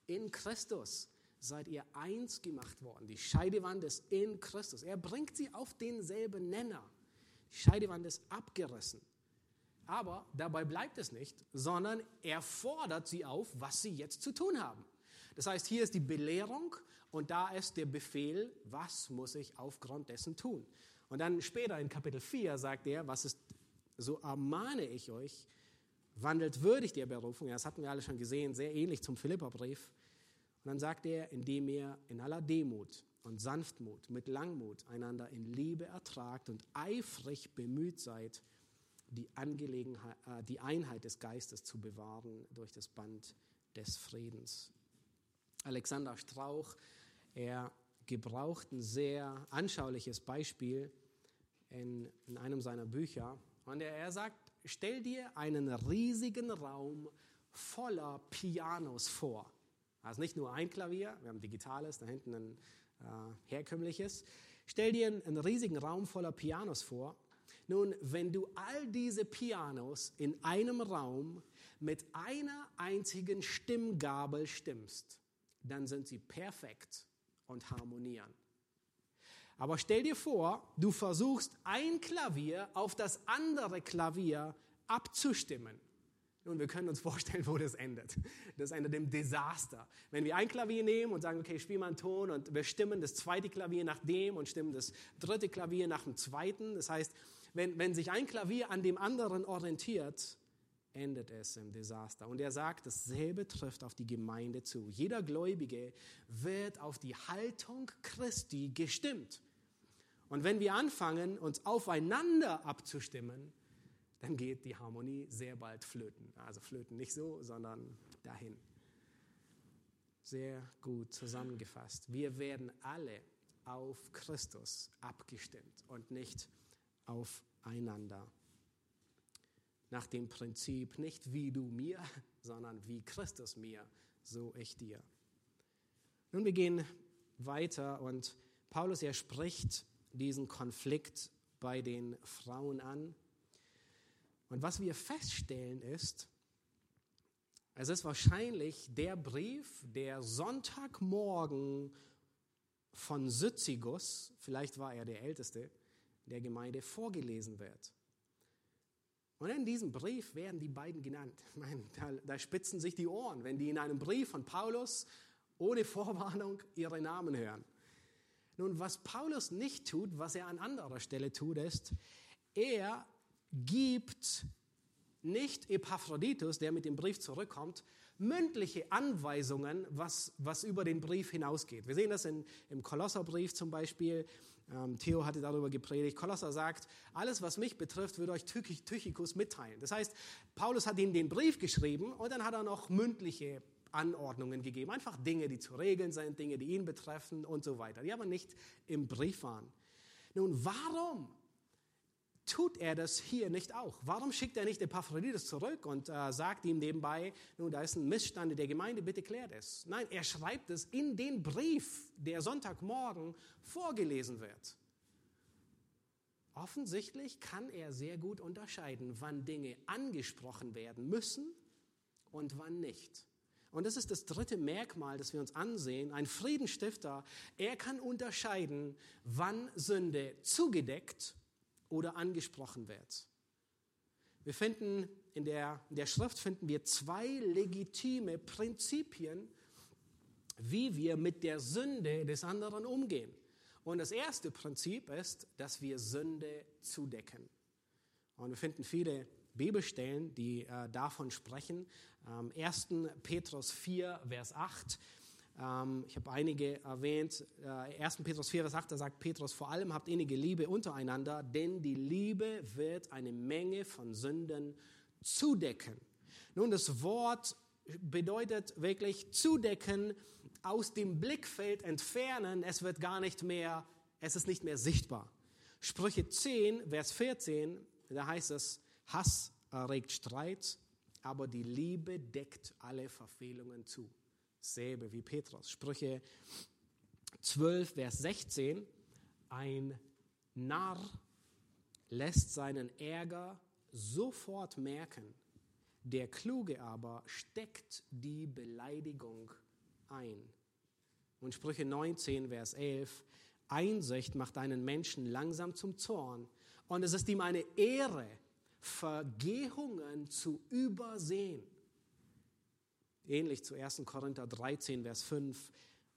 in Christus seid ihr eins gemacht worden. Die Scheidewand ist in Christus. Er bringt sie auf denselben Nenner. Die Scheidewand ist abgerissen. Aber dabei bleibt es nicht, sondern er fordert sie auf, was sie jetzt zu tun haben. Das heißt, hier ist die Belehrung und da ist der Befehl, was muss ich aufgrund dessen tun. Und dann später in Kapitel 4 sagt er, was ist, so ermahne ich euch, wandelt würdig der Berufung. Das hatten wir alle schon gesehen, sehr ähnlich zum Philipperbrief. Und dann sagt er, indem ihr in aller Demut und Sanftmut, mit Langmut einander in Liebe ertragt und eifrig bemüht seid, die, Angelegenheit, äh, die Einheit des Geistes zu bewahren durch das Band des Friedens. Alexander Strauch, er gebraucht ein sehr anschauliches Beispiel in, in einem seiner Bücher. Und er, er sagt, stell dir einen riesigen Raum voller Pianos vor. Also nicht nur ein Klavier, wir haben digitales, da hinten ein äh, herkömmliches. Stell dir einen, einen riesigen Raum voller Pianos vor. Nun, wenn du all diese Pianos in einem Raum mit einer einzigen Stimmgabel stimmst, dann sind sie perfekt und harmonieren. Aber stell dir vor, du versuchst ein Klavier auf das andere Klavier abzustimmen. Nun, wir können uns vorstellen, wo das endet. Das endet im Desaster. Wenn wir ein Klavier nehmen und sagen, okay, spiel mal einen Ton und wir stimmen das zweite Klavier nach dem und stimmen das dritte Klavier nach dem zweiten. Das heißt, wenn, wenn sich ein Klavier an dem anderen orientiert, endet es im Desaster. Und er sagt, dasselbe trifft auf die Gemeinde zu. Jeder Gläubige wird auf die Haltung Christi gestimmt. Und wenn wir anfangen, uns aufeinander abzustimmen, dann geht die Harmonie sehr bald flöten. Also flöten nicht so, sondern dahin. Sehr gut zusammengefasst. Wir werden alle auf Christus abgestimmt und nicht aufeinander nach dem Prinzip, nicht wie du mir, sondern wie Christus mir, so ich dir. Nun, wir gehen weiter und Paulus, er spricht diesen Konflikt bei den Frauen an. Und was wir feststellen ist, es ist wahrscheinlich der Brief, der Sonntagmorgen von Syzigus, vielleicht war er der Älteste der Gemeinde, vorgelesen wird. Und in diesem Brief werden die beiden genannt. Meine, da, da spitzen sich die Ohren, wenn die in einem Brief von Paulus ohne Vorwarnung ihre Namen hören. Nun, was Paulus nicht tut, was er an anderer Stelle tut, ist, er gibt nicht Epaphroditus, der mit dem Brief zurückkommt, mündliche Anweisungen, was, was über den Brief hinausgeht. Wir sehen das in, im Kolosserbrief zum Beispiel. Ähm, Theo hatte darüber gepredigt. Kolosser sagt, alles, was mich betrifft, würde euch Tychicus mitteilen. Das heißt, Paulus hat ihm den Brief geschrieben und dann hat er noch mündliche Anordnungen gegeben. Einfach Dinge, die zu regeln sind, Dinge, die ihn betreffen und so weiter, die aber nicht im Brief waren. Nun, warum tut er das hier nicht auch? Warum schickt er nicht Epaphroditus zurück und äh, sagt ihm nebenbei, nun, da ist ein Missstand in der Gemeinde, bitte klärt es. Nein, er schreibt es in den Brief, der Sonntagmorgen vorgelesen wird. Offensichtlich kann er sehr gut unterscheiden, wann Dinge angesprochen werden müssen und wann nicht. Und das ist das dritte Merkmal, das wir uns ansehen. Ein Friedenstifter, er kann unterscheiden, wann Sünde zugedeckt oder angesprochen wird. Wir finden in der, in der Schrift finden wir zwei legitime Prinzipien, wie wir mit der Sünde des anderen umgehen. Und das erste Prinzip ist, dass wir Sünde zudecken. Und wir finden viele Bibelstellen, die äh, davon sprechen. Ähm, 1. Petrus 4, Vers 8. Ähm, ich habe einige erwähnt. Äh, 1. Petrus 4, Vers 8, da sagt Petrus, vor allem habt innige Liebe untereinander, denn die Liebe wird eine Menge von Sünden zudecken. Nun, das Wort bedeutet wirklich zudecken, aus dem Blickfeld entfernen, es wird gar nicht mehr, es ist nicht mehr sichtbar. Sprüche 10, Vers 14, da heißt es, Hass erregt Streit, aber die Liebe deckt alle Verfehlungen zu. Selbe wie Petrus. Sprüche 12, Vers 16, ein Narr lässt seinen Ärger sofort merken, der Kluge aber steckt die Beleidigung ein. Und Sprüche 19, Vers 11, Einsicht macht einen Menschen langsam zum Zorn. Und es ist ihm eine Ehre, Vergehungen zu übersehen. Ähnlich zu 1. Korinther 13, Vers 5,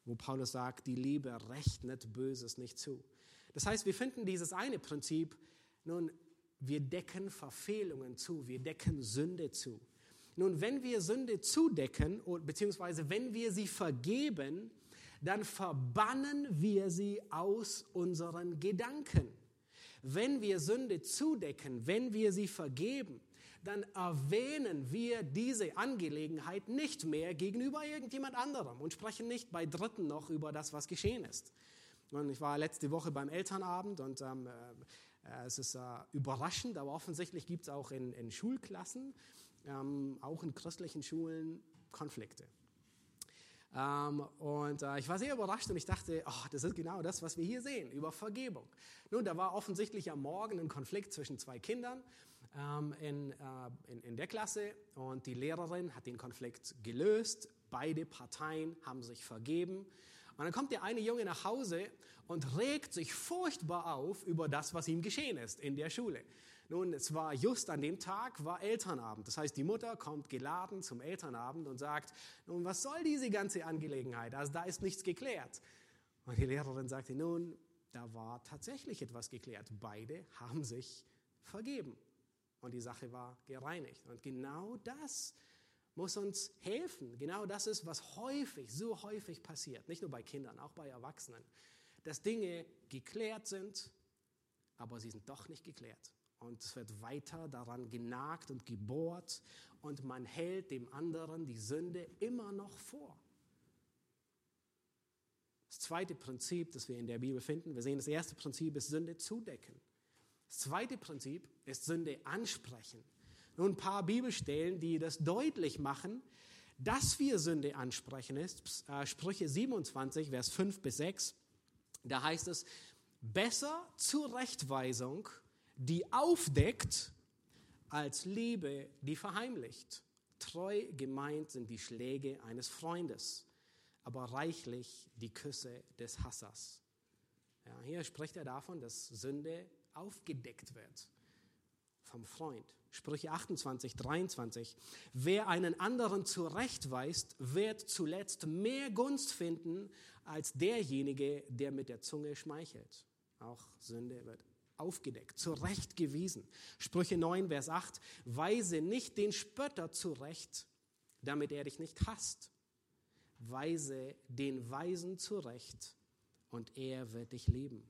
wo Paulus sagt, die Liebe rechnet Böses nicht zu. Das heißt, wir finden dieses eine Prinzip, nun, wir decken Verfehlungen zu, wir decken Sünde zu. Nun, wenn wir Sünde zudecken, beziehungsweise wenn wir sie vergeben, dann verbannen wir sie aus unseren Gedanken. Wenn wir Sünde zudecken, wenn wir sie vergeben, dann erwähnen wir diese Angelegenheit nicht mehr gegenüber irgendjemand anderem und sprechen nicht bei Dritten noch über das, was geschehen ist. Und ich war letzte Woche beim Elternabend und ähm, äh, es ist äh, überraschend, aber offensichtlich gibt es auch in, in Schulklassen ähm, auch in christlichen Schulen Konflikte. Ähm, und äh, ich war sehr überrascht und ich dachte, oh, das ist genau das, was wir hier sehen, über Vergebung. Nun, da war offensichtlich am Morgen ein Konflikt zwischen zwei Kindern ähm, in, äh, in, in der Klasse und die Lehrerin hat den Konflikt gelöst. Beide Parteien haben sich vergeben. Und dann kommt der eine Junge nach Hause und regt sich furchtbar auf über das, was ihm geschehen ist in der Schule. Nun, es war just an dem Tag, war Elternabend. Das heißt, die Mutter kommt geladen zum Elternabend und sagt, nun, was soll diese ganze Angelegenheit? Also da ist nichts geklärt. Und die Lehrerin sagte, nun, da war tatsächlich etwas geklärt. Beide haben sich vergeben. Und die Sache war gereinigt. Und genau das muss uns helfen. Genau das ist, was häufig, so häufig passiert. Nicht nur bei Kindern, auch bei Erwachsenen. Dass Dinge geklärt sind, aber sie sind doch nicht geklärt. Und es wird weiter daran genagt und gebohrt und man hält dem anderen die Sünde immer noch vor. Das zweite Prinzip, das wir in der Bibel finden, wir sehen, das erste Prinzip ist Sünde zudecken. Das zweite Prinzip ist Sünde ansprechen. Nun ein paar Bibelstellen, die das deutlich machen, dass wir Sünde ansprechen ist. Äh, Sprüche 27, Vers 5 bis 6. Da heißt es, besser Zurechtweisung die aufdeckt, als Liebe, die verheimlicht. Treu gemeint sind die Schläge eines Freundes, aber reichlich die Küsse des Hassers. Ja, hier spricht er davon, dass Sünde aufgedeckt wird vom Freund. Sprüche 28, 23. Wer einen anderen zurechtweist, wird zuletzt mehr Gunst finden als derjenige, der mit der Zunge schmeichelt. Auch Sünde wird aufgedeckt, zurechtgewiesen. Sprüche 9, Vers 8, weise nicht den Spötter zurecht, damit er dich nicht hasst. Weise den Weisen zurecht und er wird dich lieben.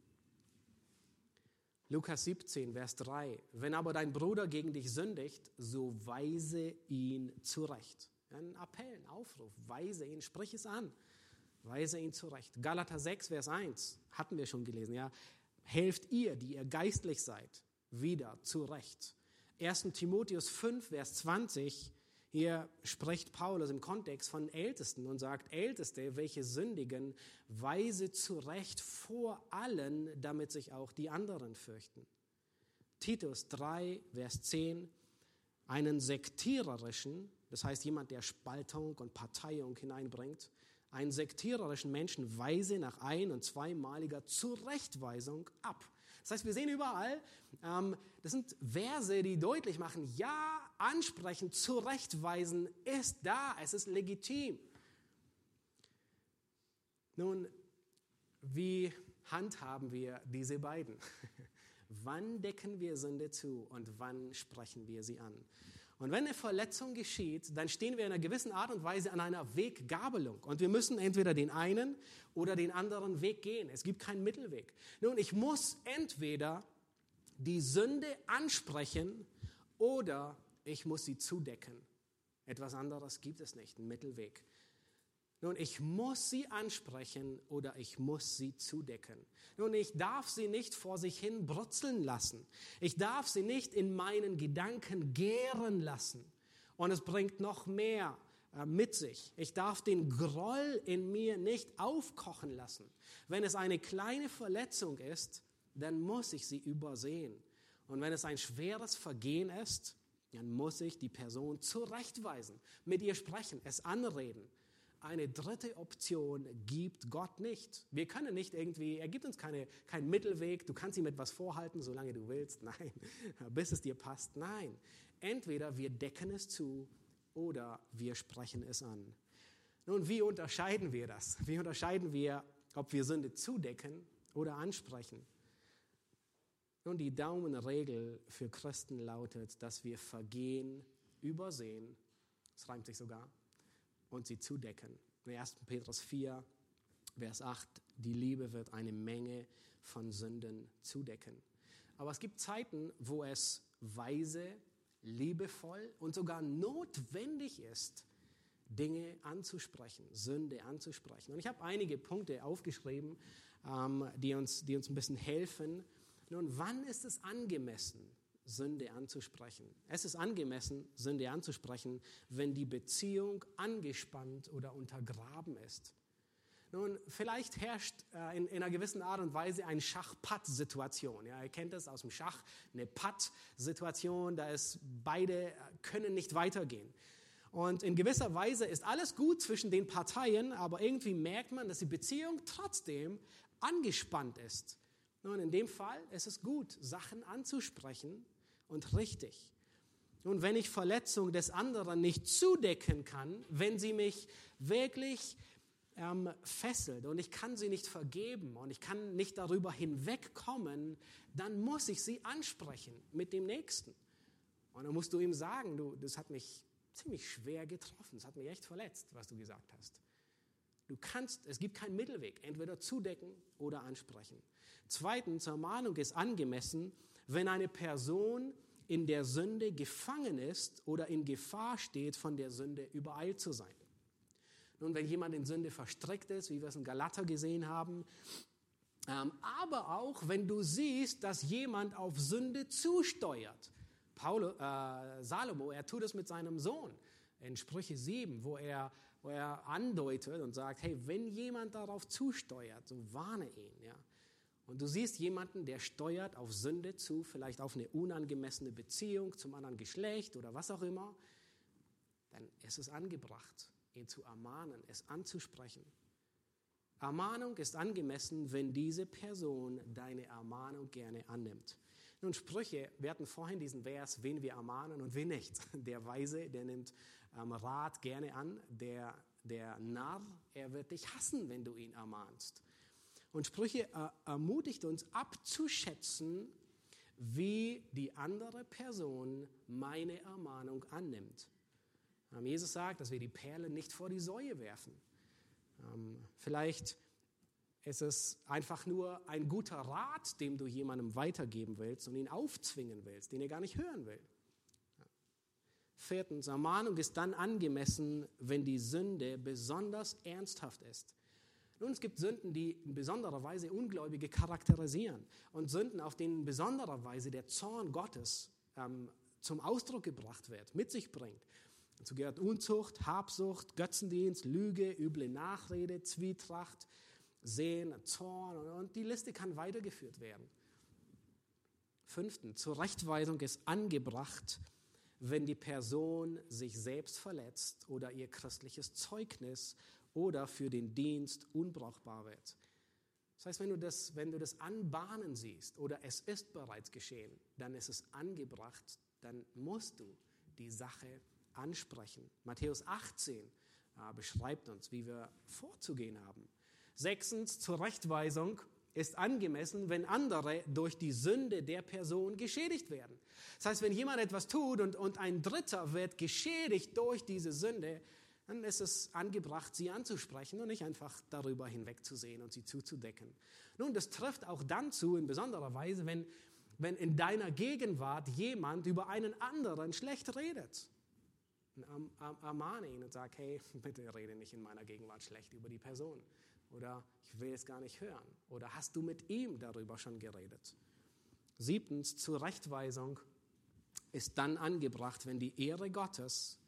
Lukas 17, Vers 3. Wenn aber dein Bruder gegen dich sündigt, so weise ihn zurecht. Ein Appell, ein Aufruf. Weise ihn, sprich es an. Weise ihn zurecht. Galater 6, Vers 1 hatten wir schon gelesen. Ja, helft ihr, die ihr geistlich seid, wieder zurecht. 1. Timotheus 5, Vers 20. Hier spricht Paulus im Kontext von Ältesten und sagt, Älteste, welche sündigen, weise zurecht vor allen, damit sich auch die anderen fürchten. Titus 3, Vers 10, einen sektiererischen, das heißt jemand, der Spaltung und Parteiung hineinbringt, einen sektiererischen Menschen weise nach ein- und zweimaliger Zurechtweisung ab. Das heißt, wir sehen überall, ähm, das sind Verse, die deutlich machen, ja, ansprechen, zurechtweisen ist da, es ist legitim. Nun, wie handhaben wir diese beiden? wann decken wir Sünde zu und wann sprechen wir sie an? Und wenn eine Verletzung geschieht, dann stehen wir in einer gewissen Art und Weise an einer Weggabelung. Und wir müssen entweder den einen oder den anderen Weg gehen. Es gibt keinen Mittelweg. Nun, ich muss entweder die Sünde ansprechen oder ich muss sie zudecken. Etwas anderes gibt es nicht, einen Mittelweg. Nun, ich muss sie ansprechen oder ich muss sie zudecken. Nun, ich darf sie nicht vor sich hin brutzeln lassen. Ich darf sie nicht in meinen Gedanken gären lassen. Und es bringt noch mehr äh, mit sich. Ich darf den Groll in mir nicht aufkochen lassen. Wenn es eine kleine Verletzung ist, dann muss ich sie übersehen. Und wenn es ein schweres Vergehen ist, dann muss ich die Person zurechtweisen, mit ihr sprechen, es anreden eine dritte Option gibt Gott nicht. Wir können nicht irgendwie, er gibt uns keine, keinen Mittelweg, du kannst ihm etwas vorhalten, solange du willst. Nein, bis es dir passt. Nein, entweder wir decken es zu oder wir sprechen es an. Nun, wie unterscheiden wir das? Wie unterscheiden wir, ob wir Sünde zudecken oder ansprechen? Nun, die Daumenregel für Christen lautet, dass wir Vergehen übersehen, es reimt sich sogar, und sie zudecken. In 1. Petrus 4, Vers 8, die Liebe wird eine Menge von Sünden zudecken. Aber es gibt Zeiten, wo es weise, liebevoll und sogar notwendig ist, Dinge anzusprechen, Sünde anzusprechen. Und ich habe einige Punkte aufgeschrieben, ähm, die, uns, die uns ein bisschen helfen. Nun, wann ist es angemessen, Sünde anzusprechen. Es ist angemessen, Sünde anzusprechen, wenn die Beziehung angespannt oder untergraben ist. Nun, vielleicht herrscht äh, in, in, einer gewissen Art und Weise eine Schach-Patt-Situation. Ja, ihr kennt das aus dem Schach, eine Patt-Situation, da ist beide können nicht weitergehen. Und in gewisser Weise ist alles gut zwischen den Parteien, aber irgendwie merkt man, dass die Beziehung trotzdem angespannt ist. Nun, in dem Fall ist es gut, Sachen anzusprechen und richtig. Und wenn ich Verletzung des anderen nicht zudecken kann, wenn sie mich wirklich ähm, fesselt und ich kann sie nicht vergeben und ich kann nicht darüber hinwegkommen, dann muss ich sie ansprechen mit dem Nächsten. Und dann musst du ihm sagen, du, das hat mich ziemlich schwer getroffen, das hat mich echt verletzt, was du gesagt hast. Du kannst, es gibt keinen Mittelweg, entweder zudecken oder ansprechen. Zweitens, Ermahnung ist angemessen, wenn eine Person in der Sünde gefangen ist oder in Gefahr steht, von der Sünde übereilt zu sein. Nun, wenn jemand in Sünde verstrickt ist, wie wir es in Galater gesehen haben, ähm, aber auch wenn du siehst, dass jemand auf Sünde zusteuert. Paul, äh, Salomo, er tut es mit seinem Sohn in Sprüche 7, wo er, wo er andeutet und sagt, hey, wenn jemand darauf zusteuert, so warne ihn. Ja und du siehst jemanden, der steuert auf Sünde zu, vielleicht auf eine unangemessene Beziehung zum anderen Geschlecht oder was auch immer, dann ist es angebracht, ihn zu ermahnen, es anzusprechen. Ermahnung ist angemessen, wenn diese Person deine Ermahnung gerne annimmt. Nun, Sprüche, wir hatten vorhin diesen Vers, wen wir ermahnen und wen nicht. Der Weise, der nimmt ähm, Rat gerne an. Der, der Narr, er wird dich hassen, wenn du ihn ermahnst. Und Sprüche ermutigt uns abzuschätzen, wie die andere Person meine Ermahnung annimmt. Ähm, Jesus sagt, dass wir die Perle nicht vor die Säue werfen. Ähm, vielleicht ist es einfach nur ein guter Rat, dem du jemandem weitergeben willst und ihn aufzwingen willst, den er gar nicht hören will. Viertens, Ermahnung ist dann angemessen, wenn die Sünde besonders ernsthaft ist. Nun, es gibt Sünden, die in besonderer Weise Ungläubige charakterisieren und Sünden, auf denen in besonderer Weise der Zorn Gottes ähm, zum Ausdruck gebracht wird, mit sich bringt. Dazu gehört Unzucht, Habsucht, Götzendienst, Lüge, üble Nachrede, Zwietracht, Sehen, Zorn und die Liste kann weitergeführt werden. Fünftens, Zurechtweisung ist angebracht, wenn die Person sich selbst verletzt oder ihr christliches Zeugnis oder für den Dienst unbrauchbar wird. Das heißt, wenn du das, wenn du das anbahnen siehst oder es ist bereits geschehen, dann ist es angebracht, dann musst du die Sache ansprechen. Matthäus 18 äh, beschreibt uns, wie wir vorzugehen haben. Sechstens, Zurechtweisung ist angemessen, wenn andere durch die Sünde der Person geschädigt werden. Das heißt, wenn jemand etwas tut und, und ein Dritter wird geschädigt durch diese Sünde, dann ist es angebracht, sie anzusprechen und nicht einfach darüber hinwegzusehen und sie zuzudecken. Nun, das trifft auch dann zu, in besonderer Weise, wenn, wenn in deiner Gegenwart jemand über einen anderen schlecht redet. Ermahne ihn und sag, hey, bitte rede nicht in meiner Gegenwart schlecht über die Person. Oder ich will es gar nicht hören. Oder hast du mit ihm darüber schon geredet? Siebtens, Zurechtweisung ist dann angebracht, wenn die Ehre Gottes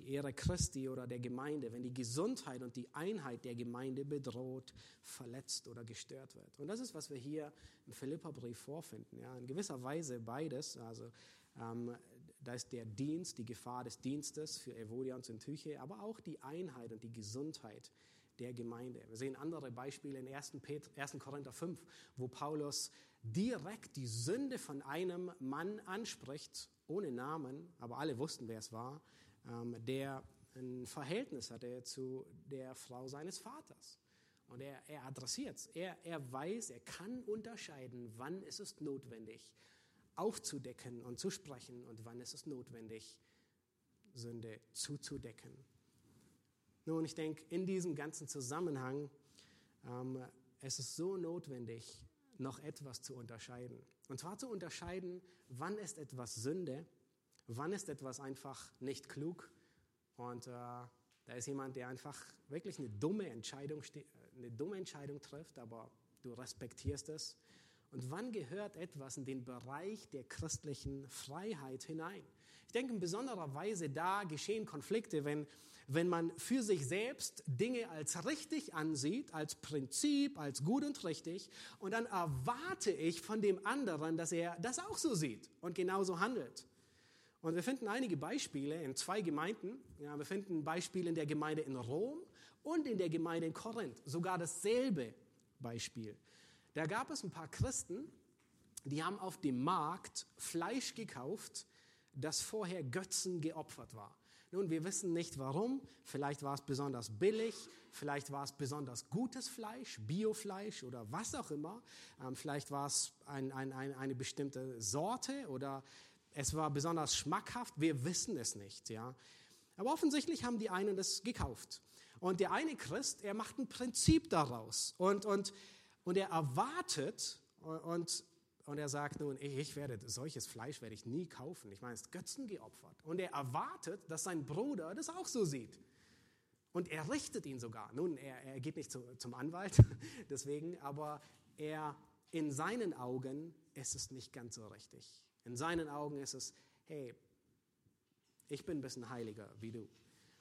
die Ehre Christi oder der Gemeinde, wenn die Gesundheit und die Einheit der Gemeinde bedroht, verletzt oder gestört wird. Und das ist, was wir hier im Philipperbrief vorfinden. Ja, in gewisser Weise beides. Also ähm, da ist der Dienst, die Gefahr des Dienstes für Evodia und Syntyche, aber auch die Einheit und die Gesundheit der Gemeinde. Wir sehen andere Beispiele in 1. 1. Korinther 5, wo Paulus direkt die Sünde von einem Mann anspricht, ohne Namen, aber alle wussten, wer es war der ein Verhältnis hatte zu der Frau seines Vaters. Und er, er adressiert es. Er, er weiß, er kann unterscheiden, wann ist es notwendig, aufzudecken und zu sprechen und wann ist es notwendig, Sünde zuzudecken. Nun, ich denke, in diesem ganzen Zusammenhang ähm, es ist so notwendig, noch etwas zu unterscheiden. Und zwar zu unterscheiden, wann ist etwas Sünde Wann ist etwas einfach nicht klug? Und äh, da ist jemand, der einfach wirklich eine dumme, Entscheidung, eine dumme Entscheidung trifft, aber du respektierst es. Und wann gehört etwas in den Bereich der christlichen Freiheit hinein? Ich denke, in besonderer Weise da geschehen Konflikte, wenn, wenn man für sich selbst Dinge als richtig ansieht, als Prinzip, als gut und richtig, und dann erwarte ich von dem anderen, dass er das auch so sieht und genauso handelt. Und wir finden einige Beispiele in zwei Gemeinden. Ja, wir finden ein Beispiel in der Gemeinde in Rom und in der Gemeinde in Korinth. Sogar dasselbe Beispiel. Da gab es ein paar Christen, die haben auf dem Markt Fleisch gekauft, das vorher Götzen geopfert war. Nun, wir wissen nicht warum. Vielleicht war es besonders billig, vielleicht war es besonders gutes Fleisch, Biofleisch oder was auch immer. Ähm, vielleicht war es ein, ein, ein, eine bestimmte Sorte oder es war besonders schmackhaft, wir wissen es nicht. Ja. Aber offensichtlich haben die einen das gekauft. Und der eine Christ, er macht ein Prinzip daraus und, und, und er erwartet und, und er sagt nun, ich werde solches Fleisch werde ich nie kaufen. Ich meine, es ist Götzen geopfert. Und er erwartet, dass sein Bruder das auch so sieht. Und er richtet ihn sogar. Nun, er, er geht nicht zu, zum Anwalt, deswegen, aber er in seinen Augen ist es nicht ganz so richtig. In seinen Augen ist es, hey, ich bin ein bisschen heiliger wie du.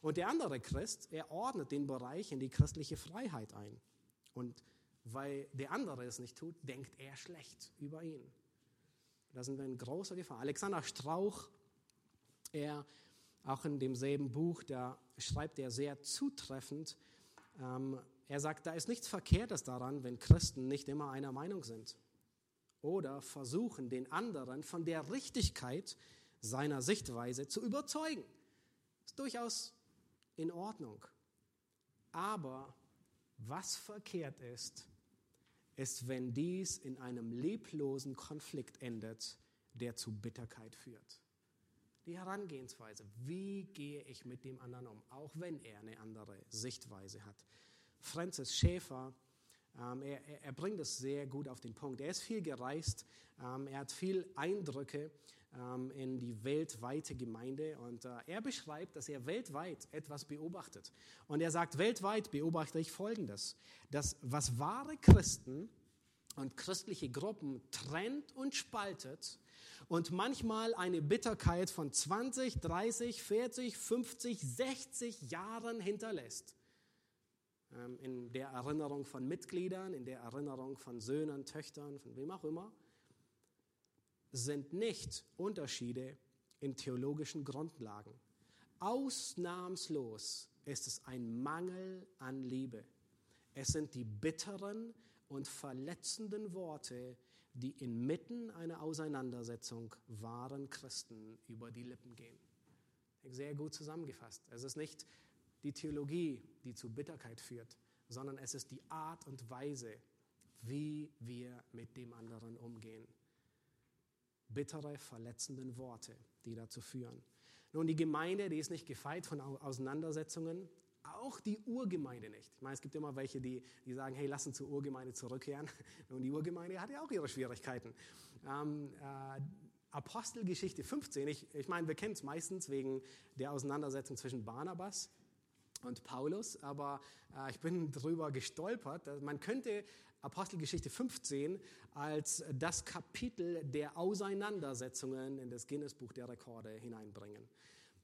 Und der andere Christ, er ordnet den Bereich in die christliche Freiheit ein. Und weil der andere es nicht tut, denkt er schlecht über ihn. Da sind wir in großer Gefahr. Alexander Strauch, er auch in demselben Buch, da schreibt er sehr zutreffend, ähm, er sagt, da ist nichts Verkehrtes daran, wenn Christen nicht immer einer Meinung sind oder versuchen, den anderen von der Richtigkeit seiner Sichtweise zu überzeugen. Ist durchaus in Ordnung. Aber was verkehrt ist, ist, wenn dies in einem leblosen Konflikt endet, der zu Bitterkeit führt. Die Herangehensweise, wie gehe ich mit dem anderen um, auch wenn er eine andere Sichtweise hat. Francis Schäfer Ähm, er, er, bringt es sehr gut auf den Punkt. Er ist viel gereist, ähm, er hat viel Eindrücke ähm, in die weltweite Gemeinde und äh, er beschreibt, dass er weltweit etwas beobachtet. Und er sagt, weltweit beobachte ich Folgendes, dass was wahre Christen und christliche Gruppen trennt und spaltet und manchmal eine Bitterkeit von 20, 30, 40, 50, 60 Jahren hinterlässt. Ähm, in der Erinnerung von Mitgliedern, in der Erinnerung von Söhnen, Töchtern, von wem auch immer, sind nicht Unterschiede in theologischen Grundlagen. Ausnahmslos ist es ein Mangel an Liebe. Es sind die bitteren und verletzenden Worte, die inmitten einer Auseinandersetzung wahren Christen über die Lippen gehen. Sehr gut zusammengefasst. Es ist nicht die Theologie, die zu Bitterkeit führt, sondern es ist die Art und Weise, wie wir mit dem anderen umgehen. Bittere, verletzenden Worte, die dazu führen. Nun, die Gemeinde, die ist nicht gefeit von Auseinandersetzungen, auch die Urgemeinde nicht. Ich meine, es gibt immer welche, die, die sagen, hey, lass uns zur Urgemeinde zurückkehren. Und die Urgemeinde hat ja auch ihre Schwierigkeiten. Ähm, äh, Apostelgeschichte 15, ich, ich meine, wir kennen es meistens wegen der Auseinandersetzung zwischen Barnabas und Paulus, aber äh, ich bin darüber gestolpert. Man könnte Apostelgeschichte 15 als das Kapitel der Auseinandersetzungen in das Guinness-Buch der Rekorde hineinbringen.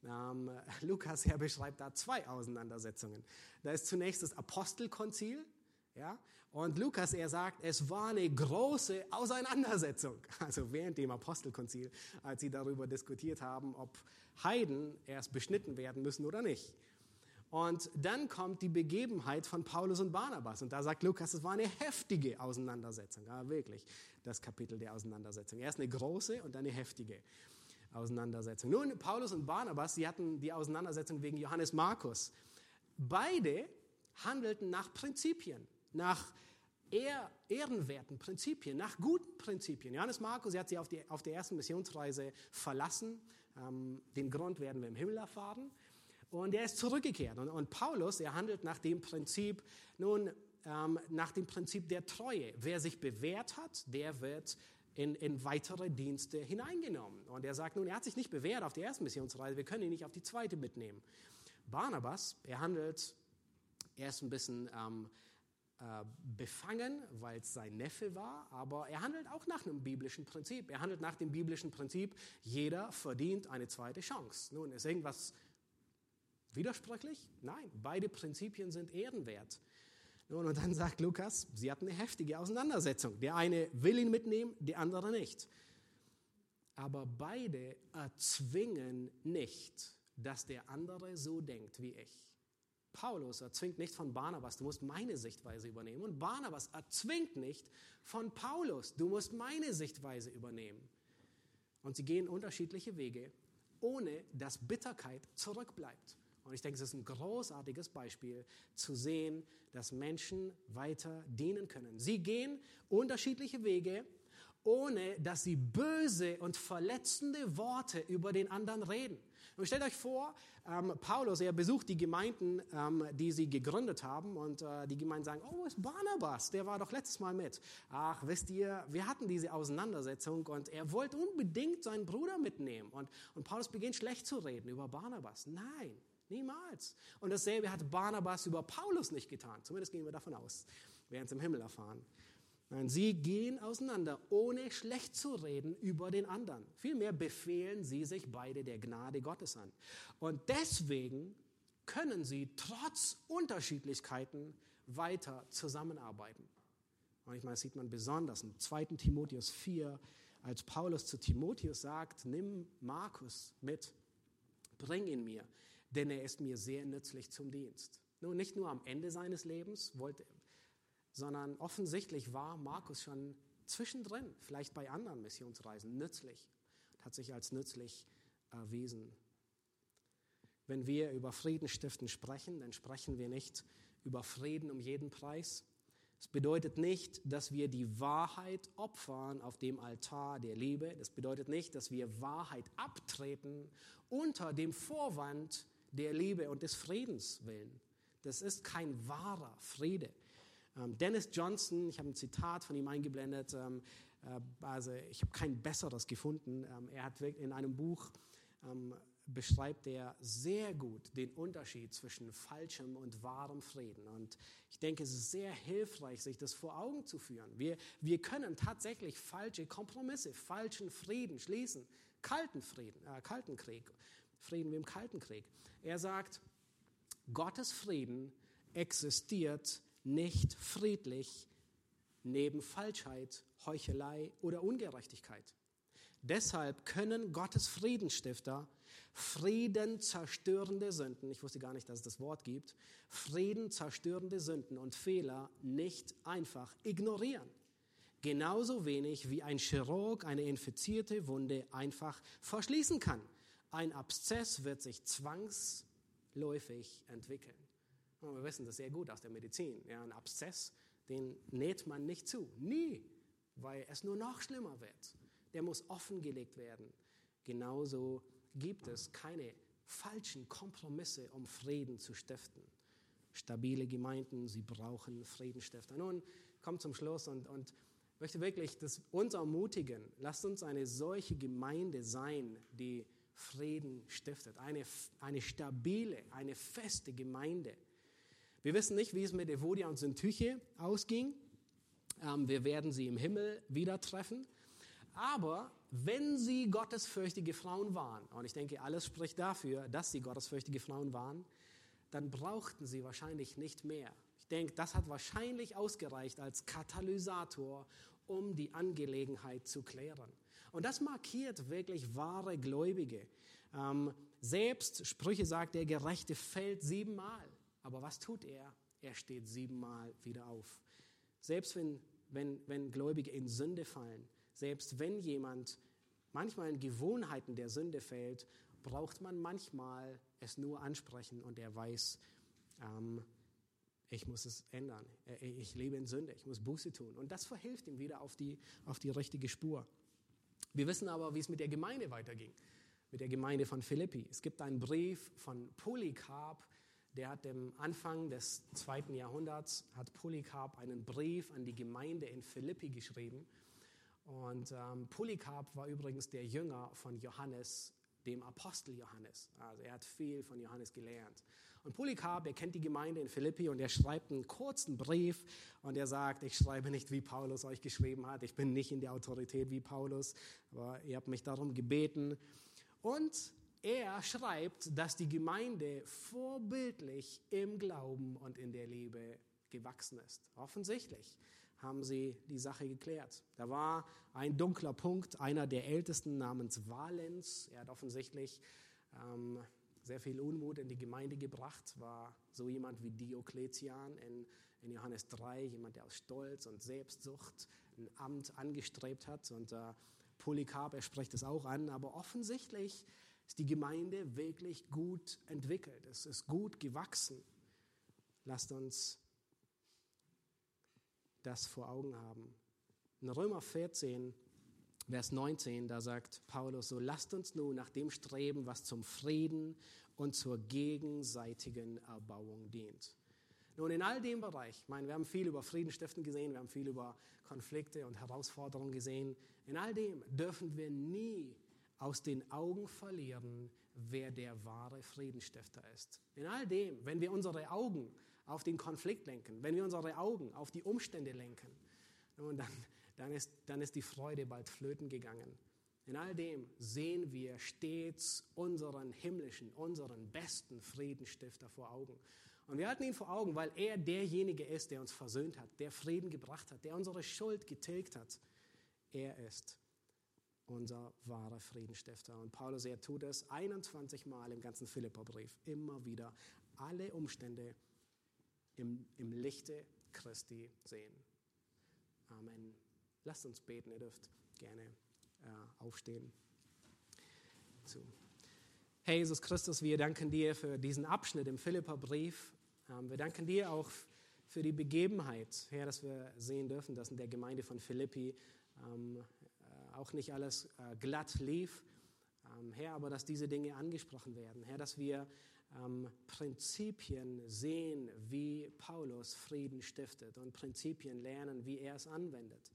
Ähm, Lukas er beschreibt da zwei Auseinandersetzungen. Da ist zunächst das Apostelkonzil, ja, und Lukas er sagt, es war eine große Auseinandersetzung, also während dem Apostelkonzil, als sie darüber diskutiert haben, ob Heiden erst beschnitten werden müssen oder nicht. Und dann kommt die Begebenheit von Paulus und Barnabas. Und da sagt Lukas, es war eine heftige Auseinandersetzung. Ja, wirklich, das Kapitel der Auseinandersetzung. Erst eine große und dann eine heftige. Auseinandersetzung. Nun, Paulus und Barnabas, sie hatten die Auseinandersetzung wegen Johannes Markus. Beide handelten nach Prinzipien, nach ehr, ehrenwerten Prinzipien, nach guten Prinzipien. Johannes Markus, er hat sie auf, die, auf der ersten Missionsreise verlassen. Ähm, den Grund werden wir im Himmel erfahren. Und er ist zurückgekehrt. Und, und Paulus, er handelt nach dem Prinzip, nun, ähm, nach dem Prinzip der Treue. Wer sich bewährt hat, der wird in, in weitere Dienste hineingenommen. Und er sagt nun, er hat sich nicht bewährt auf der ersten Missionsreise, wir können ihn nicht auf die zweite mitnehmen. Barnabas, er handelt erst ein bisschen ähm, äh, befangen, weil es sein Neffe war, aber er handelt auch nach einem biblischen Prinzip. Er handelt nach dem biblischen Prinzip, jeder verdient eine zweite Chance. Nun, ist irgendwas widersprüchlich? Nein, beide Prinzipien sind ehrenwert. Nun, und dann sagt Lukas, sie hatten eine heftige Auseinandersetzung. Der eine will ihn mitnehmen, der andere nicht. Aber beide erzwingen nicht, dass der andere so denkt wie ich. Paulus erzwingt nicht von Barnabas, du musst meine Sichtweise übernehmen. Und Barnabas erzwingt nicht von Paulus, du musst meine Sichtweise übernehmen. Und sie gehen unterschiedliche Wege, ohne dass Bitterkeit zurückbleibt. Und ich denke, es ist ein großartiges Beispiel zu sehen, dass Menschen weiter dienen können. Sie gehen unterschiedliche Wege, ohne dass sie böse und verletzende Worte über den anderen reden. Und stellt euch vor, ähm, Paulus, er besucht die Gemeinden, ähm, die sie gegründet haben und äh, die Gemeinden sagen, oh, ist Barnabas, der war doch letztes Mal mit. Ach, wisst ihr, wir hatten diese Auseinandersetzung und er wollte unbedingt seinen Bruder mitnehmen. Und, und Paulus beginnt schlecht zu reden über Barnabas. Nein, Niemals. Und dasselbe hat Barnabas über Paulus nicht getan. Zumindest gehen wir davon aus. Wir werden es im Himmel erfahren. Nein, sie gehen auseinander, ohne schlecht zu reden über den anderen. Vielmehr befehlen sie sich beide der Gnade Gottes an. Und deswegen können sie trotz Unterschiedlichkeiten weiter zusammenarbeiten. Und ich meine, das sieht man besonders im 2. Timotheus 4, als Paulus zu Timotheus sagt, nimm Markus mit, bring ihn mir denn er ist mir sehr nützlich zum Dienst. Nun, nicht nur am Ende seines Lebens, wollte, sondern offensichtlich war Markus schon zwischendrin, vielleicht bei anderen Missionsreisen, nützlich, hat sich als nützlich erwiesen. Wenn wir über Frieden stiften sprechen, dann sprechen wir nicht über Frieden um jeden Preis. Es bedeutet nicht, dass wir die Wahrheit opfern auf dem Altar der Liebe. Das bedeutet nicht, dass wir Wahrheit abtreten unter dem Vorwand der Liebe und des Friedens willen. Das ist kein wahrer Friede. Ähm, Dennis Johnson, ich habe ein Zitat von ihm eingeblendet, ähm, äh, also ich habe kein besseres gefunden. Ähm, er hat in einem Buch beschreibt er sehr gut den Unterschied zwischen falschem und wahrem Frieden. Und ich denke, es ist sehr hilfreich, sich das vor Augen zu führen. Wir, wir können tatsächlich falsche Kompromisse, falschen Frieden schließen. Kalten Frieden, äh, Kalten Krieg, Frieden wie im Kalten Krieg. Er sagt, Gottes Frieden existiert nicht friedlich neben Falschheit, Heuchelei oder Ungerechtigkeit. Deshalb können Gottes Friedensstifter Frieden zerstörende Sünden, ich wusste gar nicht, dass es das Wort gibt, Frieden zerstörende Sünden und Fehler nicht einfach ignorieren. Genauso wenig wie ein Chirurg eine infizierte Wunde einfach verschließen kann. Ein Abszess wird sich zwangsläufig entwickeln. Und wir wissen das sehr gut aus der Medizin. Ja, ein Abszess, den näht man nicht zu. Nie, weil es nur noch schlimmer wird. Der muss offengelegt werden. Genauso gibt es keine falschen Kompromisse, um Frieden zu stiften. Stabile Gemeinden, sie brauchen Friedensstifter. Nun, kommt zum Schluss und, und möchte wirklich das uns ermutigen. Lasst uns eine solche Gemeinde sein, die Frieden stiftet. Eine, eine stabile, eine feste Gemeinde. Wir wissen nicht, wie es mit Evodia und Syntyche ausging. Ähm, wir werden sie im Himmel wieder treffen. Aber wenn sie gottesfürchtige Frauen waren, und ich denke, alles spricht dafür, dass sie gottesfürchtige Frauen waren, dann brauchten sie wahrscheinlich nicht mehr. Ich denke, das hat wahrscheinlich ausgereicht als Katalysator, um die Angelegenheit zu klären. Und das markiert wirklich wahre Gläubige. Ähm, selbst, Sprüche sagt, der Gerechte fällt siebenmal. Aber was tut er? Er steht siebenmal wieder auf. Selbst wenn, wenn, wenn Gläubige in Sünde fallen, selbst wenn jemand manchmal in Gewohnheiten der Sünde fällt, braucht man manchmal es nur ansprechen und er weiß, ähm, ich muss es ändern. Äh, ich lebe in Sünde, ich muss Buße tun. Und das verhilft ihm wieder auf die, auf die richtige Spur. Wir wissen aber, wie es mit der Gemeinde weiterging, mit der Gemeinde von Philippi. Es gibt einen Brief von Polycarp, der hat am Anfang des zweiten Jahrhunderts, hat Polycarp einen Brief an die Gemeinde in Philippi geschrieben. Und ähm, Polycarp war übrigens der Jünger von Johannes, dem Apostel Johannes. Also er hat viel von Johannes gelernt. Und Polycarp, er kennt die Gemeinde in Philippi und er schreibt einen kurzen Brief und er sagt, ich schreibe nicht, wie Paulus euch geschrieben hat. Ich bin nicht in der Autorität wie Paulus, aber ihr habt mich darum gebeten. Und er schreibt, dass die Gemeinde vorbildlich im Glauben und in der Liebe gewachsen ist. Offensichtlich haben sie die Sache geklärt. Da war ein dunkler Punkt, einer der Ältesten namens Valens. Er hat offensichtlich ähm, sehr viel Unmut in die Gemeinde gebracht, war so jemand wie Diokletian in, in Johannes 3, jemand, der aus Stolz und Selbstsucht ein Amt angestrebt hat. Und äh, Polycarp, er spricht es auch an, aber offensichtlich ist die Gemeinde wirklich gut entwickelt. Es ist gut gewachsen. Lasst uns das vor Augen haben. In Römer 14, Vers 19, da sagt Paulus so, lasst uns nun nach dem streben, was zum Frieden und zur gegenseitigen Erbauung dient. Nun, in all dem Bereich, ich meine, wir haben viel über Friedenstiften gesehen, wir haben viel über Konflikte und Herausforderungen gesehen. In all dem dürfen wir nie aus den Augen verlieren, wer der wahre Friedensstifter ist. In all dem, wenn wir unsere Augen auf den Konflikt lenken, wenn wir unsere Augen auf die Umstände lenken, nun, dann, dann, ist, dann ist die Freude bald flöten gegangen. In all dem sehen wir stets unseren himmlischen, unseren besten Friedensstifter vor Augen. Und wir halten ihn vor Augen, weil er derjenige ist, der uns versöhnt hat, der Frieden gebracht hat, der unsere Schuld getilgt hat. Er ist unser wahrer Friedensstifter. Und Paulus, er tut es 21 Mal im ganzen Philipperbrief, immer wieder alle Umstände im, im Lichte Christi sehen. Amen. Lasst uns beten, ihr dürft gerne äh, aufstehen. So. Herr Jesus Christus, wir danken dir für diesen Abschnitt im Philipperbrief. Ähm, wir danken dir auch für die Begebenheit, Herr, dass wir sehen dürfen, dass in der Gemeinde von Philippi ähm, äh, auch nicht alles äh, glatt lief. Ähm, Herr, aber dass diese Dinge angesprochen werden. Herr, dass wir ähm, Prinzipien sehen, wie Paulus Frieden stiftet und Prinzipien lernen, wie er es anwendet.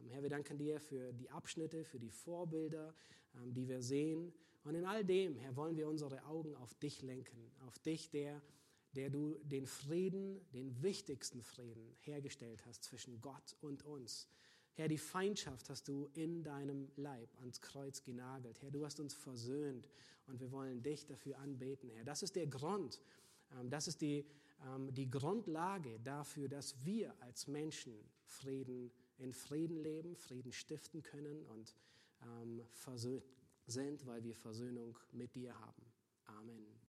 Ähm, Herr, wir danken dir für die Abschnitte, für die Vorbilder, ähm, die wir sehen. Und in all dem, Herr, wollen wir unsere Augen auf dich lenken, auf dich, der, der du den Frieden, den wichtigsten Frieden hergestellt hast zwischen Gott und uns. Herr, die Feindschaft hast du in deinem Leib ans Kreuz genagelt. Herr, du hast uns versöhnt und wir wollen dich dafür anbeten, Herr. Das ist der Grund, ähm, das ist die, die Grundlage dafür, dass wir als Menschen Frieden, in Frieden leben, Frieden stiften können und ähm, versöhnt sind, weil wir Versöhnung mit dir haben. Amen.